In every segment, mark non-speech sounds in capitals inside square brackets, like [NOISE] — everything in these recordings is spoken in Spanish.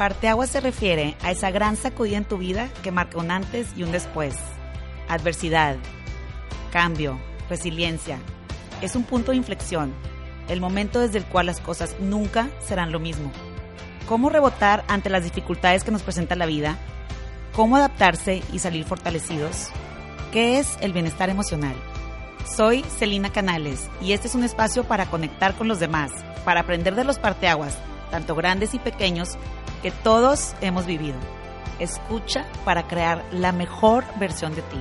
Parteaguas se refiere a esa gran sacudida en tu vida que marca un antes y un después. Adversidad, cambio, resiliencia. Es un punto de inflexión, el momento desde el cual las cosas nunca serán lo mismo. ¿Cómo rebotar ante las dificultades que nos presenta la vida? ¿Cómo adaptarse y salir fortalecidos? ¿Qué es el bienestar emocional? Soy Celina Canales y este es un espacio para conectar con los demás, para aprender de los parteaguas, tanto grandes y pequeños, que todos hemos vivido. Escucha para crear la mejor versión de ti.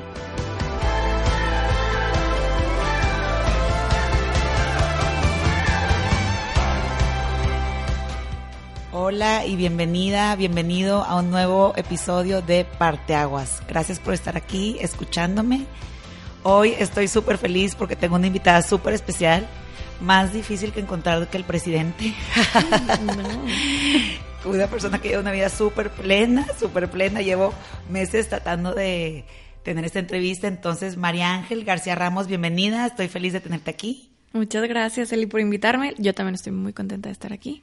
Hola y bienvenida, bienvenido a un nuevo episodio de Parteaguas. Gracias por estar aquí escuchándome. Hoy estoy súper feliz porque tengo una invitada súper especial, más difícil que encontrar que el presidente. [LAUGHS] una persona que lleva una vida súper plena, súper plena. Llevo meses tratando de tener esta entrevista. Entonces, María Ángel García Ramos, bienvenida. Estoy feliz de tenerte aquí. Muchas gracias, Eli, por invitarme. Yo también estoy muy contenta de estar aquí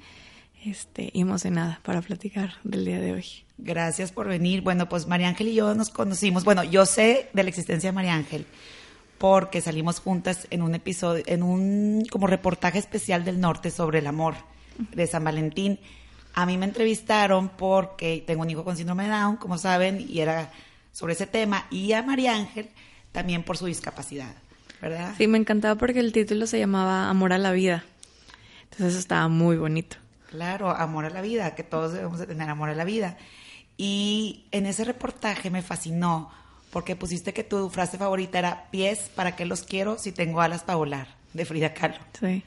este, y emocionada para platicar del día de hoy. Gracias por venir. Bueno, pues María Ángel y yo nos conocimos. Bueno, yo sé de la existencia de María Ángel porque salimos juntas en un episodio, en un como reportaje especial del norte sobre el amor de San Valentín. A mí me entrevistaron porque tengo un hijo con síndrome de Down, como saben, y era sobre ese tema, y a María Ángel también por su discapacidad, ¿verdad? Sí, me encantaba porque el título se llamaba Amor a la vida. Entonces eso estaba muy bonito. Claro, amor a la vida, que todos debemos de tener amor a la vida. Y en ese reportaje me fascinó porque pusiste que tu frase favorita era pies, ¿para qué los quiero si tengo alas para volar? de Frida Kahlo. Sí.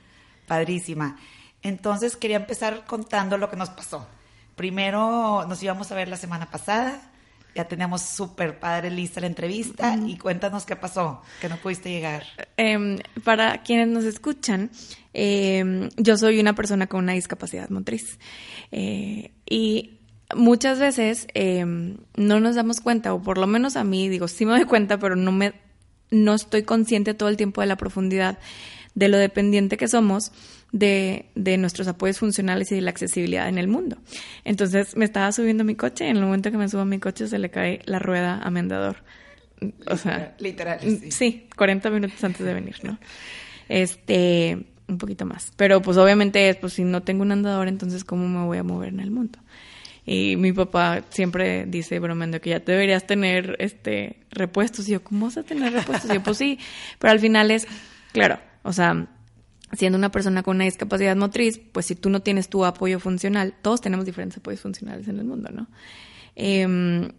Padrísima. Entonces quería empezar contando lo que nos pasó. Primero nos íbamos a ver la semana pasada, ya teníamos súper padre lista la entrevista y cuéntanos qué pasó, que no pudiste llegar. Em, para quienes nos escuchan, em, yo soy una persona con una discapacidad motriz eh, y muchas veces em, no nos damos cuenta, o por lo menos a mí, digo, sí me doy cuenta, pero no me no estoy consciente todo el tiempo de la profundidad de lo dependiente que somos de, de, nuestros apoyos funcionales y de la accesibilidad en el mundo. Entonces me estaba subiendo mi coche y en el momento que me subo a mi coche se le cae la rueda a mi andador. O sea, literal. Sí. sí, 40 minutos antes de venir, ¿no? Este, un poquito más. Pero pues obviamente es, pues si no tengo un andador, entonces ¿cómo me voy a mover en el mundo? Y mi papá siempre dice, bromeando, que ya deberías tener este repuestos. Y yo, ¿cómo vas a tener repuestos? Y yo, pues sí. Pero al final es, claro, o sea, siendo una persona con una discapacidad motriz, pues si tú no tienes tu apoyo funcional, todos tenemos diferentes apoyos funcionales en el mundo, ¿no? Em,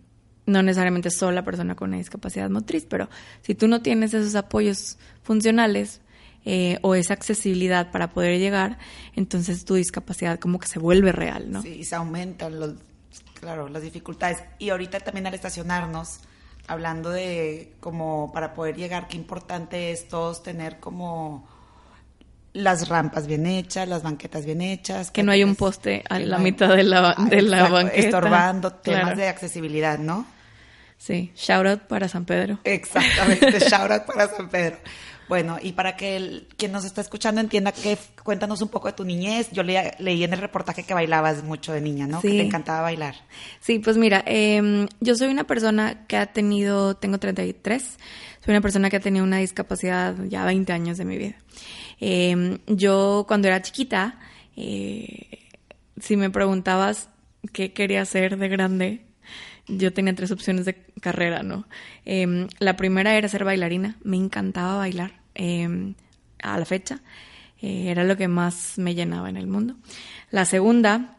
no necesariamente solo la persona con una discapacidad motriz, pero si tú no tienes esos apoyos funcionales eh, o esa accesibilidad para poder llegar, entonces tu discapacidad como que se vuelve real, ¿no? Sí, se aumentan los, claro, las dificultades. Y ahorita también al estacionarnos, hablando de como para poder llegar, qué importante es todos tener como las rampas bien hechas, las banquetas bien hechas. Que no hay un poste a la mitad de la, de la banqueta. Estorbando temas de accesibilidad, ¿no? Sí, shout out para San Pedro. Exactamente, [LAUGHS] shout out para San Pedro. Bueno, y para que el, quien nos está escuchando entienda que cuéntanos un poco de tu niñez. Yo leí en el reportaje que bailabas mucho de niña, ¿no? Que te encantaba bailar. Sí, pues mira, eh, yo soy una persona que ha tenido, tengo 33, soy una persona que ha tenido una discapacidad ya 20 años de mi vida. Eh, yo cuando era chiquita, eh, si me preguntabas qué quería hacer de grande, yo tenía tres opciones de carrera, ¿no? Eh, la primera era ser bailarina, me encantaba bailar eh, a la fecha. Eh, era lo que más me llenaba en el mundo. La segunda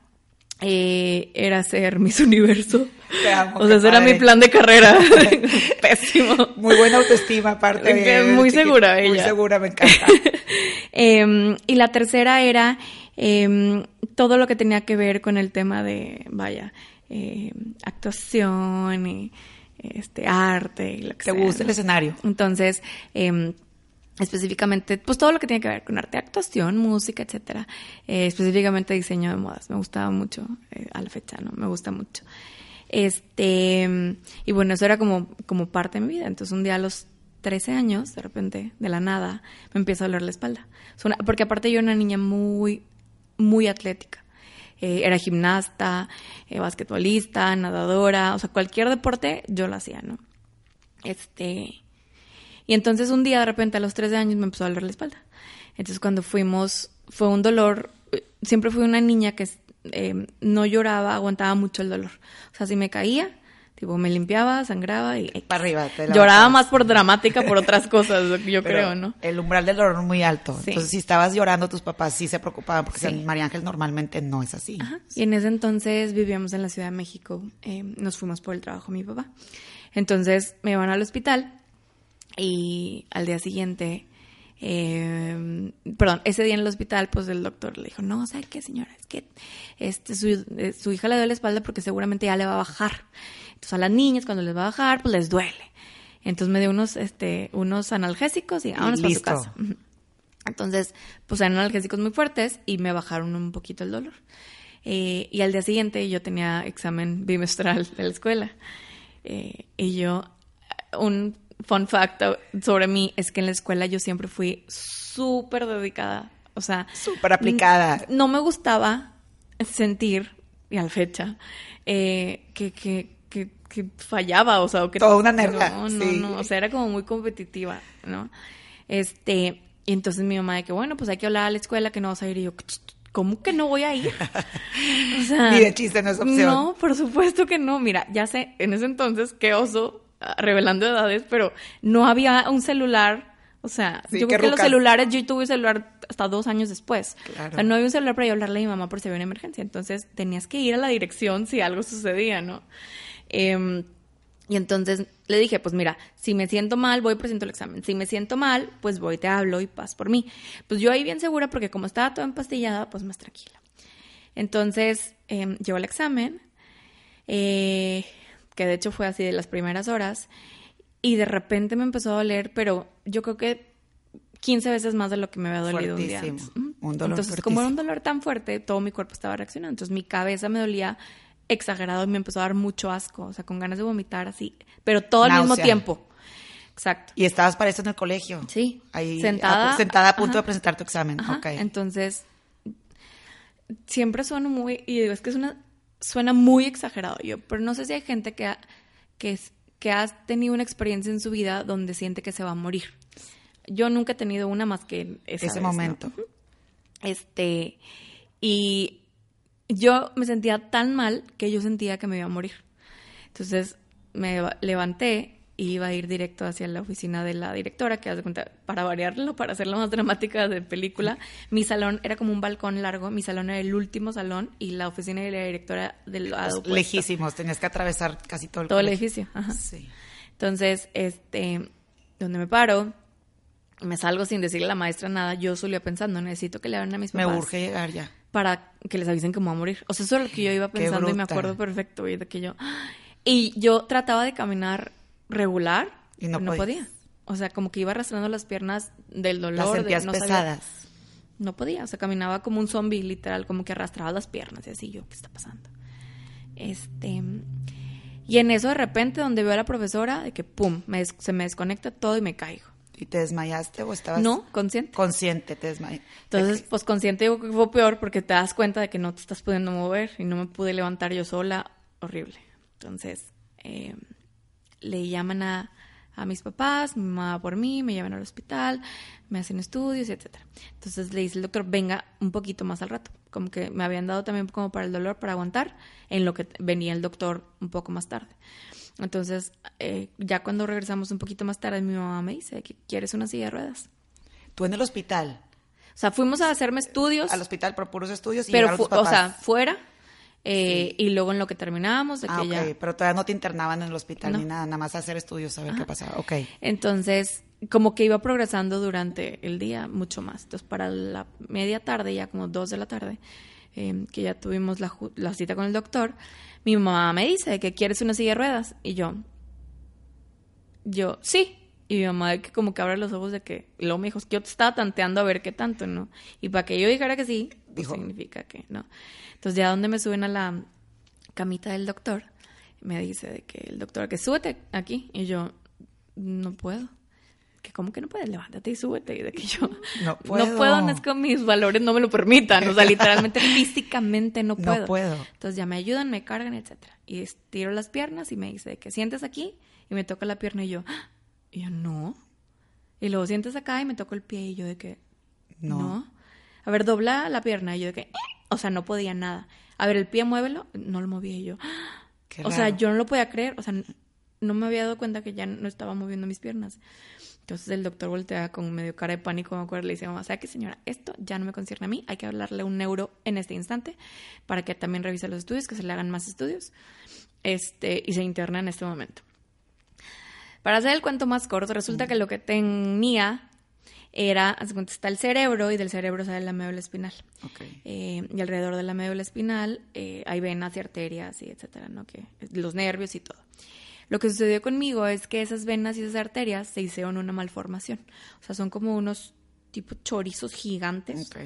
eh, era ser Miss Universo. Amo, o sea, ese era mi plan de carrera. [LAUGHS] Pésimo. Muy buena autoestima, aparte. De- muy chiquita. segura Muy ella. segura, me encanta. [LAUGHS] Em, y la tercera era em, todo lo que tenía que ver con el tema de, vaya, em, actuación y este arte y lo que ¿Te sea, gusta el escenario? Entonces, em, específicamente, pues todo lo que tiene que ver con arte, actuación, música, etcétera. Eh, específicamente diseño de modas. Me gustaba mucho eh, a la fecha, ¿no? Me gusta mucho. Este, em, y bueno, eso era como, como parte de mi vida. Entonces, un día a los 13 años, de repente, de la nada, me empieza a doler la espalda. Porque aparte yo era una niña muy, muy atlética. Eh, era gimnasta, eh, basquetbolista, nadadora, o sea, cualquier deporte yo lo hacía, ¿no? Este, y entonces un día de repente a los 13 años me empezó a doler la espalda. Entonces cuando fuimos, fue un dolor, siempre fui una niña que eh, no lloraba, aguantaba mucho el dolor. O sea, si me caía, tipo me limpiaba, sangraba y Para arriba. te lloraba más por dramática, por otras cosas, yo [LAUGHS] Pero creo, ¿no? El umbral del dolor muy alto. Sí. Entonces, si estabas llorando, tus papás sí se preocupaban, porque Sí. en María Ángel normalmente no es así. Ajá. Y en ese entonces vivíamos en la Ciudad de México. eh, nos fuimos por el trabajo mi papá. Entonces me van al hospital y al día siguiente, eh, perdón, ese día en el hospital, pues el doctor le dijo, no, ¿sabe qué, señora? Es que este, su, eh, su hija le duele la espalda porque seguramente ya le va a bajar. Entonces a las niñas cuando les va a bajar, pues les duele. Entonces me dio unos, este, unos analgésicos y vámonos para su casa. Entonces, pues eran analgésicos muy fuertes y me bajaron un poquito el dolor. Eh, y al día siguiente yo tenía examen bimestral de la escuela. Eh, y yo, un fun fact sobre mí es que en la escuela yo siempre fui súper dedicada. O sea, Súper aplicada. No me gustaba sentir, y a la fecha, eh, que, que, que, que fallaba, o sea, o que... Toda una nerda, No, no, sí. no, o sea, era como muy competitiva, ¿no? Este, y entonces mi mamá de que, bueno, pues hay que hablar a la escuela que no vas a ir. Y yo, ¿cómo que no voy a ir? [LAUGHS] O sea, Ni de chiste no es opción. No, por supuesto que no. Mira, ya sé, en ese entonces, qué oso, ah, revelando edades, pero no había un celular. O sea, Sí, yo creo que los celulares, yo tuve celular hasta dos años después. Claro. O sea, no había un celular para yo hablarle a mi mamá por si había una emergencia. Entonces, tenías que ir a la dirección si algo sucedía, ¿no? Em, y entonces le dije, pues mira, si me siento mal, voy presento el examen. Si me siento mal, pues voy, te hablo y pas por mí. Pues yo ahí bien segura, porque como estaba toda empastillada, pues más tranquila. Entonces, eh, llevo el examen, eh, que de hecho fue así de las primeras horas, y de repente me empezó a doler, pero yo creo que 15 veces más de lo que me había dolido un día Fuertísimo. antes. Un dolor Entonces, como era un fuertísimo. dolor tan fuerte, todo mi cuerpo estaba reaccionando. Entonces, mi cabeza me dolía exagerado y me empezó a dar mucho asco, o sea, con ganas de vomitar así, pero todo al mismo tiempo. Exacto. Y estabas para eso en el colegio. Sí. Ahí, sentada. a, sentada a punto ajá. de presentar tu examen. Ajá, Ok. Entonces, siempre sueno muy, y digo, es que suena, suena muy exagerado yo, pero no sé si hay gente que ha, que, que ha tenido una experiencia en su vida donde siente que se va a morir. Yo nunca he tenido una más que esa Ese vez, ¿no? momento. Este, y yo me sentía tan mal que yo sentía que me iba a morir. Entonces me va- levanté y iba a ir directo hacia la oficina de la directora, que haz de cuenta, para variarlo, para hacerlo más dramática de película, mi salón era como un balcón largo, mi salón era el último salón y la oficina de la directora del lado Pues, lejísimos, tenías que atravesar casi todo el Todo el edificio, ajá. Sí. Entonces, este, donde me paro, me salgo sin decirle a la maestra nada, yo solía pensando, necesito que le hablen a mis Me papás urge llegar ya. Para que les avisen que me voy a morir. O sea, eso es lo que yo iba pensando y me acuerdo perfecto, y de que yo... Y yo trataba de caminar regular Y no podía. O sea, como que iba arrastrando las piernas del dolor. Las de- sentías no sabía- pesadas. no podía, o sea, caminaba como un zombie, literal, como que arrastraba las piernas y así yo, ¿qué está pasando? Este, y en eso de repente, donde veo a la profesora, de que pum, me se me desconecta todo y me caigo. ¿Y te desmayaste o estabas No, consciente. consciente? Te desmayaste. Entonces, pues consciente digo que fue peor porque te das cuenta de que no te estás pudiendo mover y no me pude levantar yo sola, horrible. Entonces, eh, le llaman a, a mis papás, mi mamá por mí, me llevan al hospital, me hacen estudios, etcétera. Entonces le dice el doctor, venga un poquito más al rato. Como que me habían dado también como para el dolor, para aguantar, en lo que venía el doctor un poco más tarde. Entonces, eh, ya cuando regresamos un poquito más tarde, mi mamá me dice que quieres una silla de ruedas. Tú en el hospital. O sea, fuimos a hacerme estudios. Al hospital por puros estudios y pero o sea fuera Eh, y luego en lo que terminábamos, de que Ah, ok, ya... pero todavía no te internaban en el hospital No. ni nada, nada más a hacer estudios, a ver qué pasaba. Ok. Entonces, como que iba progresando durante el día mucho más. Entonces, para la media tarde, ya como dos de la tarde, eh, que ya tuvimos la cita con el doctor, mi mamá me dice que quieres una silla de ruedas. Y yo, yo, sí. Y mi mamá que como que abre los ojos de que, luego me dijo, es que yo te estaba tanteando a ver qué tanto, ¿no? Y para que yo dijera que sí, pues Dijo. significa que no. Entonces ya donde me suben a la camita del doctor, me dice de que el doctor, que súbete aquí. Y yo, no puedo. Que cómo que no puedes, levántate y súbete. Y de que yo, No [LAUGHS] puedo. no puedo, no es que mis valores no me lo permitan. O sea, literalmente, [LAUGHS] físicamente no No puedo. puedo. Entonces ya me ayudan, me cargan, etcétera. Y estiro las piernas y me dice de que sientes aquí y me toca la pierna y yo, "Ah". y yo no. Y luego sientes acá y me toco el pie y yo de que No. no. A ver, dobla la pierna y yo de que, "Eh". o sea, no podía nada. A ver, el pie muévelo, no lo movía y yo. "Ah". O sea, yo no lo podía creer, o sea, no me había dado cuenta que ya no estaba moviendo mis piernas. Entonces el doctor voltea con medio cara de pánico, me acuerdo, le dice, mamá, ¿sabe qué señora? Esto ya no me concierne a mí, hay que hablarle a un neuro en este instante para que también revise los estudios, que se le hagan más estudios, este, y se interna en este momento. Para hacer el cuento más corto, resulta que lo que tenía era, está el cerebro y del cerebro sale la médula espinal. Eh, y alrededor de la médula espinal eh, hay venas y arterias y etcétera, ¿no? Que, los nervios y todo. Lo que sucedió conmigo es que esas venas y esas arterias se hicieron una malformación. O sea, son como unos tipo chorizos gigantes. Ok.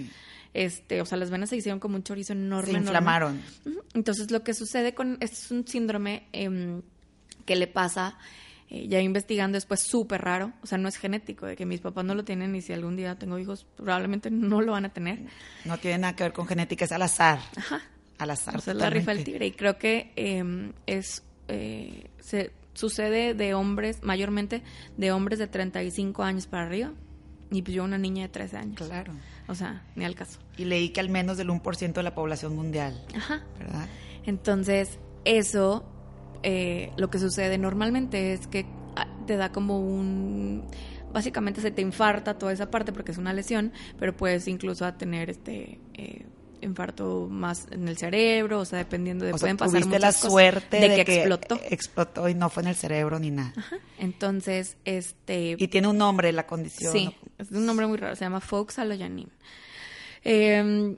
Este, o sea, las venas se hicieron como un chorizo enorme. Se inflamaron. Entonces, lo que sucede con. Este es un síndrome em, que le pasa, eh, ya investigando, después súper raro. O sea, no es genético, de que mis papás no lo tienen y si algún día tengo hijos, probablemente no lo van a tener. No tiene nada que ver con genética, es al azar. Ajá. Al azar. O sea, la rifa del tigre. Y creo que eh, es eh, se sucede de hombres, mayormente de hombres de 35 años para arriba. Y pues yo una niña de 13 años. Claro. O sea, ni al caso. Y leí que al menos del 1% de la población mundial, Ajá. ¿verdad? Entonces, eso, eh, lo que sucede normalmente es que ah, te da como un... Básicamente se te infarta toda esa parte porque es una lesión, pero puedes incluso a tener este eh, infarto más en el cerebro, o sea, dependiendo de... o sea, pueden pasar tuviste la muchas cosas suerte de, que, explotó. explotó y no fue en el cerebro ni nada. Ajá. Entonces, este... Y tiene un nombre la condición. Sí, es un nombre muy raro, se llama Fox Aloyanin. Eh,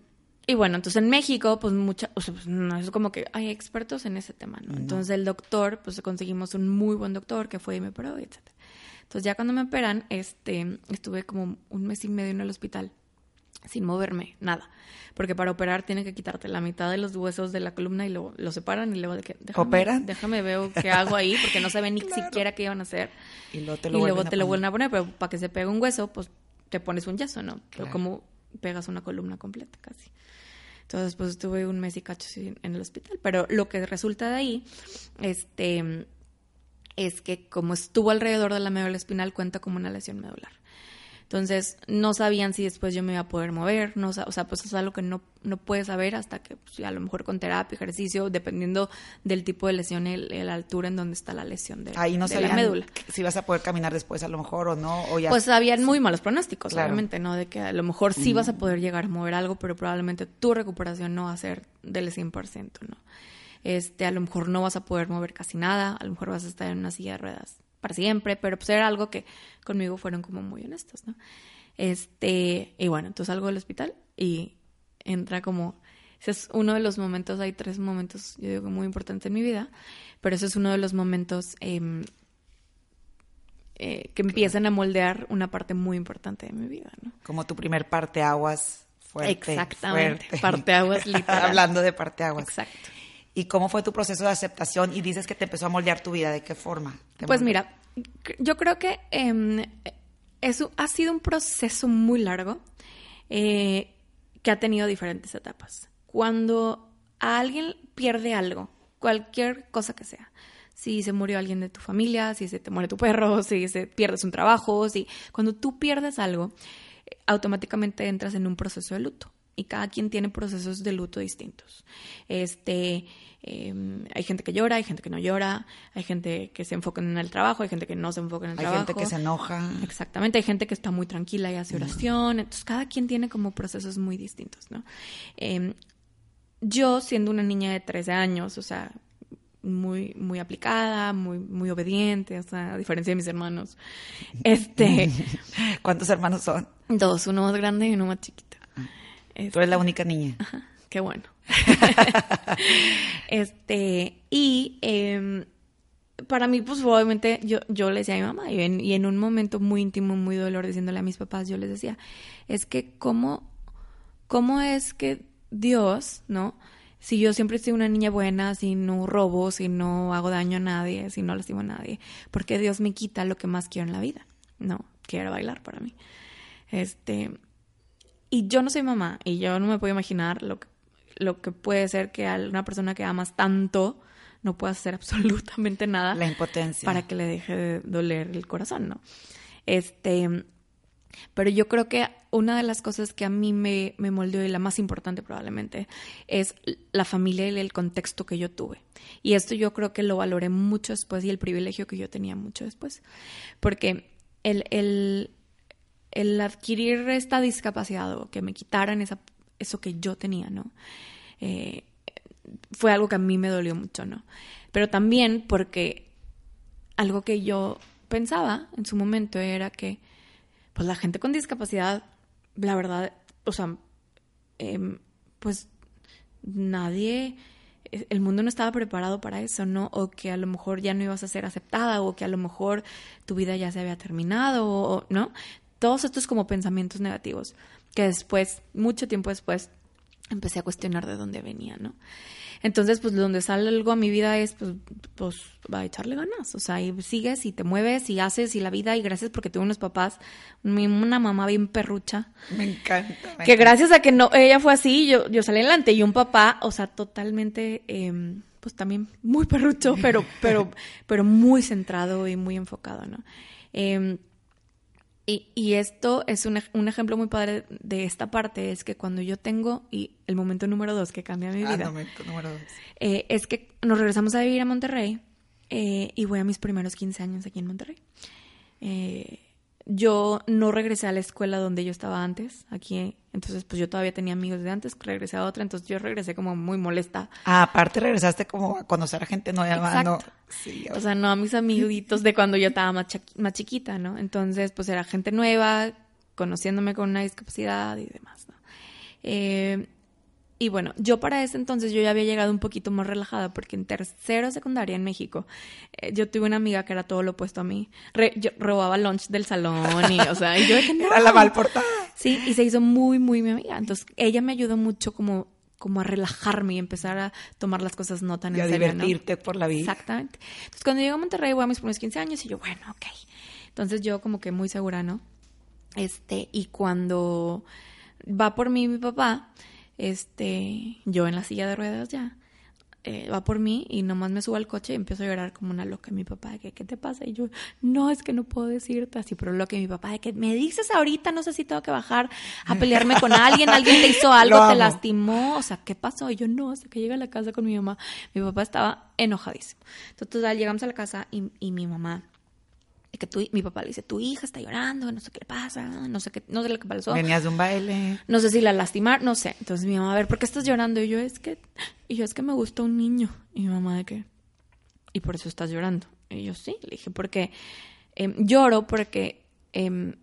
y bueno, entonces en México, pues mucha, o sea, pues, no es como que hay expertos en ese tema, ¿no? Entonces el doctor, pues conseguimos un muy buen doctor que fue y me operó, etc. Entonces ya cuando me operan, este, estuve como un mes y medio en el hospital sin moverme, nada. Porque para operar tienen que quitarte la mitad de los huesos de la columna y lo, lo separan y luego de que... Déjame, ¿Operan? Déjame veo qué hago ahí porque no saben [LAUGHS] ni siquiera qué iban a hacer Y luego te y lo luego te lo poner. vuelven a poner, pero para que se pegue un hueso, pues te pones un yeso, ¿no? Pero como pegas una columna completa casi. Entonces, pues estuve un mes y cacho en el hospital. Pero lo que resulta de ahí, este, es que como estuvo alrededor de la médula espinal, cuenta como una lesión medular. Entonces, no sabían si después yo me iba a poder mover, no, o sea, pues es algo que no, no puedes saber hasta que, pues, a lo mejor con terapia, ejercicio, dependiendo del tipo de lesión y el- la altura en donde está la lesión de, Ahí no de la sabían médula. si vas a poder caminar después a lo mejor o no. O ya Pues habían muy malos pronósticos, Claro. obviamente, ¿no? De que a lo mejor sí vas a poder llegar a mover algo, pero probablemente tu recuperación no va a ser del 100%, ¿no? Este, a lo mejor no vas a poder mover casi nada, a lo mejor vas a estar en una silla de ruedas para siempre, pero pues era algo que conmigo fueron como muy honestos, ¿no? Este, y bueno, entonces salgo del hospital y entra como ese es uno de los momentos, hay tres momentos, yo digo, muy importantes en mi vida, pero ese es uno de los momentos em, eh, que empiezan a moldear una parte muy importante de mi vida, ¿no? como tu primer parteaguas fuerte. Exactamente, fuerte. parteaguas [LAUGHS] literal. Hablando de parteaguas. Exacto. ¿Y cómo fue tu proceso de aceptación? Y dices que te empezó a moldear tu vida. ¿De qué forma? ¿Te Pues moldeó? mira, yo creo que em, eso ha sido un proceso muy largo eh, que ha tenido diferentes etapas. Cuando a alguien pierde algo, cualquier cosa que sea, si se murió alguien de tu familia, si se te muere tu perro, si se pierdes un trabajo, si cuando tú pierdes algo, eh, automáticamente entras en un proceso de luto. Y cada quien tiene procesos de luto distintos. Este, eh, hay gente que llora, hay gente que no llora, hay gente que se enfoca en el trabajo, hay gente que no se enfoca en el Hay trabajo. gente que se enoja. Exactamente, hay gente que está muy tranquila y hace oración. Entonces, cada quien tiene como procesos muy distintos, ¿no? Eh, yo siendo una niña de 13 años, o sea, muy, muy aplicada, muy, muy obediente, o sea, a diferencia de mis hermanos. Este. [LAUGHS] ¿Cuántos hermanos son? Dos, uno más grande y uno más chiquito. Tú eres la única niña. Ajá, qué bueno. [LAUGHS] este, y em, para mí, pues obviamente yo, yo le decía a mi mamá, y en, y en un momento muy íntimo, muy dolor, diciéndole a mis papás, yo les decía, es que cómo, cómo es que Dios, ¿no? Si yo siempre soy una niña buena, si no robo, si no hago daño a nadie, si no lastimo a nadie, porque Dios me quita lo que más quiero en la vida? No, quiero bailar para mí. Este, y yo no soy mamá, y yo no me puedo imaginar lo que, lo que puede ser que a una persona que amas tanto no pueda hacer [LAUGHS] absolutamente nada. La impotencia. Para que le deje de doler el corazón, ¿no? Este, pero yo creo que una de las cosas que a mí me, me moldeó y la más importante probablemente es la familia y el contexto que yo tuve. Y esto yo creo que lo valoré mucho después y el privilegio que yo tenía mucho después. Porque el, el, el adquirir esta discapacidad o que me quitaran esa, eso que yo tenía, ¿no? Eh, fue algo que a mí me dolió mucho, ¿no? Pero también porque algo que yo pensaba en su momento era que pues la gente con discapacidad, la verdad, o sea, em, pues nadie, el mundo no estaba preparado para eso, ¿no? O que a lo mejor ya no ibas a ser aceptada, o que a lo mejor tu vida ya se había terminado, o, ¿no? Todos estos como pensamientos negativos, que después, mucho tiempo después, empecé a cuestionar de dónde venía, ¿no? Entonces, pues donde sale algo a mi vida es, pues, pues va a echarle ganas. O sea, y sigues y te mueves y haces y la vida, y gracias porque tuve unos papás, una mamá bien perrucha. Me encanta. que gracias a que no, ella fue así, yo, yo salí adelante. Y un papá, o sea, totalmente, em, pues también muy perrucho, pero, pero, pero muy centrado y muy enfocado, ¿no? Eh, y, y, esto es un, un, ejemplo muy padre de esta parte, es que cuando yo tengo, y el momento número dos que cambia mi ah, vida, momento número dos. Eh, es que nos regresamos a vivir a Monterrey eh, y voy a mis primeros 15 años aquí en Monterrey. Eh, yo no regresé a la escuela donde yo estaba antes, aquí, entonces pues yo todavía tenía amigos de antes, regresé a otra, entonces yo regresé como muy molesta. Ah, aparte regresaste como a conocer a gente nueva, Exacto. ¿no? Sí, o sea, no a mis amiguitos de cuando yo estaba más, más chiquita, ¿no? Entonces pues era gente nueva, conociéndome con una discapacidad y demás, ¿no? Eh, y bueno, yo para ese entonces yo ya había llegado un poquito más relajada porque en tercero secundaria en México eh, yo tuve una amiga que era todo lo opuesto a mí. Re, yo robaba lunch del salón y, o sea, y yo dije, [LAUGHS] no. Era la mal portada. Sí, y se hizo muy, muy mi amiga. Entonces ella me ayudó mucho como, como a relajarme y empezar a tomar las cosas no tan y en a divertirte ¿no? por la vida. Exactamente. Entonces cuando llego a Monterrey voy a mis primeros 15 años y yo, bueno, ok. Entonces yo como que muy segura, ¿no? Este, y cuando va por mí mi papá, este, yo en la silla de ruedas ya, eh, va por mí y nomás me subo al coche y empiezo a llorar como una loca. Mi papá, de que, ¿qué te pasa? Y yo, no, es que no puedo decirte así, pero lo que mi papá, de que me dices ahorita, no sé si tengo que bajar a pelearme con alguien, alguien te hizo [LAUGHS] algo, te lastimó, o sea, ¿qué pasó? Y yo, no, hasta que llegué a la casa con mi mamá, mi papá estaba enojadísimo. Entonces, llegamos a la casa y, y mi mamá que tu, mi papá le dice, tu hija está llorando, no sé qué le pasa, no sé qué, no sé lo que pasó. Venías de un baile. No sé si la lastimar, no sé. Entonces mi mamá, a ver, ¿por qué estás llorando? Y yo, es que, y yo, es que me gusta un niño. Y mi mamá, ¿de qué? Y por eso estás llorando. Y yo, sí, le dije, porque eh, lloro porque eh,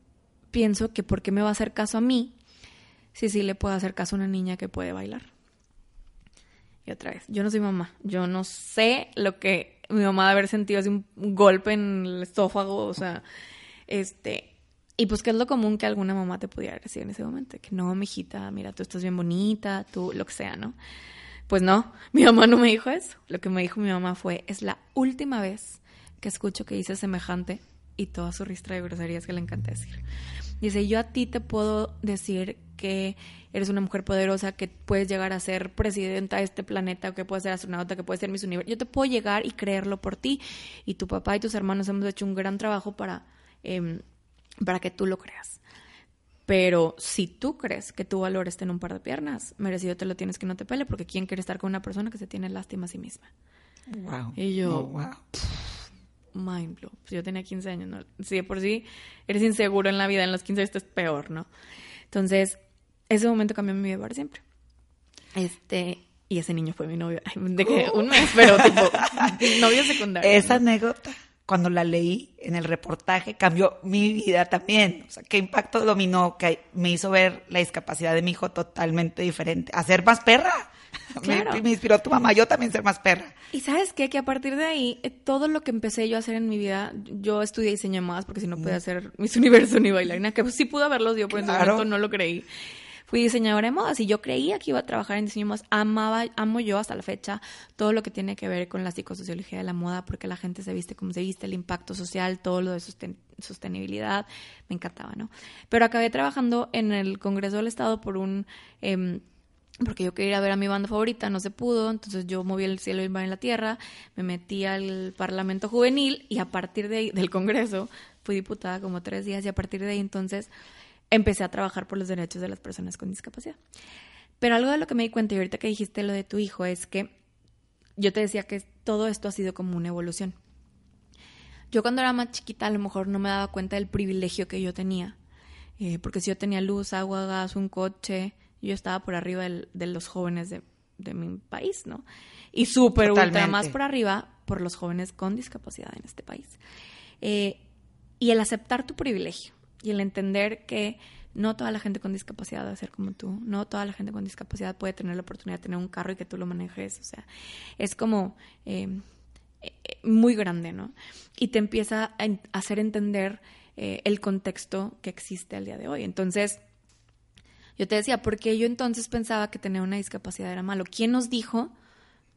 pienso que ¿por qué me va a hacer caso a mí si sí le puedo hacer caso a una niña que puede bailar? Y otra vez, yo no soy mamá, yo no sé lo que mi mamá de haber sentido así un golpe en el estófago, o sea, este, y pues que es lo común que alguna mamá te pudiera decir en ese momento, que no, mijita, mira, tú estás bien bonita, tú, lo que sea, ¿no? Pues no, [LAUGHS] mi mamá no me dijo eso. Lo que me dijo mi mamá fue, es la última vez que escucho que dice semejante y toda su ristra de groserías que le encanta decir. Dice, yo a ti te puedo decir que eres una mujer poderosa, que puedes llegar a ser presidenta de este planeta, que puedes ser astronauta, que puedes ser Miss Universo. Yo te puedo llegar y creerlo por ti. Y tu papá y tus hermanos hemos hecho un gran trabajo para, eh, para que tú lo creas. Pero si tú crees que tu valor está en un par de piernas, merecido te lo tienes que no te pele, porque ¿quién quiere estar con una persona que se tiene lástima a sí misma? Wow. Y yo, oh, wow. Mind blow. Pues yo tenía 15 años, ¿no? Si de por sí eres inseguro en la vida, en los 15 esto es peor, ¿no? Entonces, ese momento cambió mi vida para siempre. Este, Y ese niño fue mi novio. De que un mes, pero tipo, [LAUGHS] novio secundario. Esa anécdota, cuando la leí en el reportaje, cambió mi vida también. O sea, qué impacto dominó, que me hizo ver la discapacidad de mi hijo totalmente diferente. A ser más perra. [LAUGHS] Claro. Me, me inspiró tu mamá, yo también ser más perra. Y sabes qué? Que a partir de ahí, eh, todo lo que empecé yo a hacer en mi vida, yo estudié diseño de modas porque si no podía hacer Miss [LAUGHS] Universo ni bailarina, que sí pude haberlos yo, pero en Claro. momento no lo creí. Fui diseñadora de modas y yo creía que iba a trabajar en diseño de modas. Amaba, amo yo hasta la fecha todo lo que tiene que ver con la psicosociología de la moda, porque la gente se viste como se viste, el impacto social, todo lo de sosten- sostenibilidad, me encantaba, ¿no? Pero acabé trabajando en el Congreso del Estado por un... em, porque yo quería ir a ver a mi banda favorita, no se pudo, entonces yo moví el cielo y el mar en la tierra, me metí al Parlamento Juvenil y a partir de ahí, del Congreso, fui diputada como tres días y a partir de ahí entonces empecé a trabajar por los derechos de las personas con discapacidad. Pero algo de lo que me di cuenta y ahorita que dijiste lo de tu hijo es que yo te decía que todo esto ha sido como una evolución. Yo cuando era más chiquita a lo mejor no me daba cuenta del privilegio que yo tenía, eh, porque si yo tenía luz, agua, gas, un coche, yo estaba por arriba del- de los jóvenes de, de mi país, ¿no? Y súper ultra más por arriba por los jóvenes con discapacidad en este país. Eh, y el aceptar tu privilegio y el entender que no toda la gente con discapacidad debe ser como tú, no toda la gente con discapacidad puede tener la oportunidad de tener un carro y que tú lo manejes, o sea, es como eh, eh, muy grande, ¿no? Y te empieza a a hacer entender eh, el contexto que existe al día de hoy. Entonces, yo te decía, ¿por qué yo entonces pensaba que tener una discapacidad era malo? ¿Quién nos dijo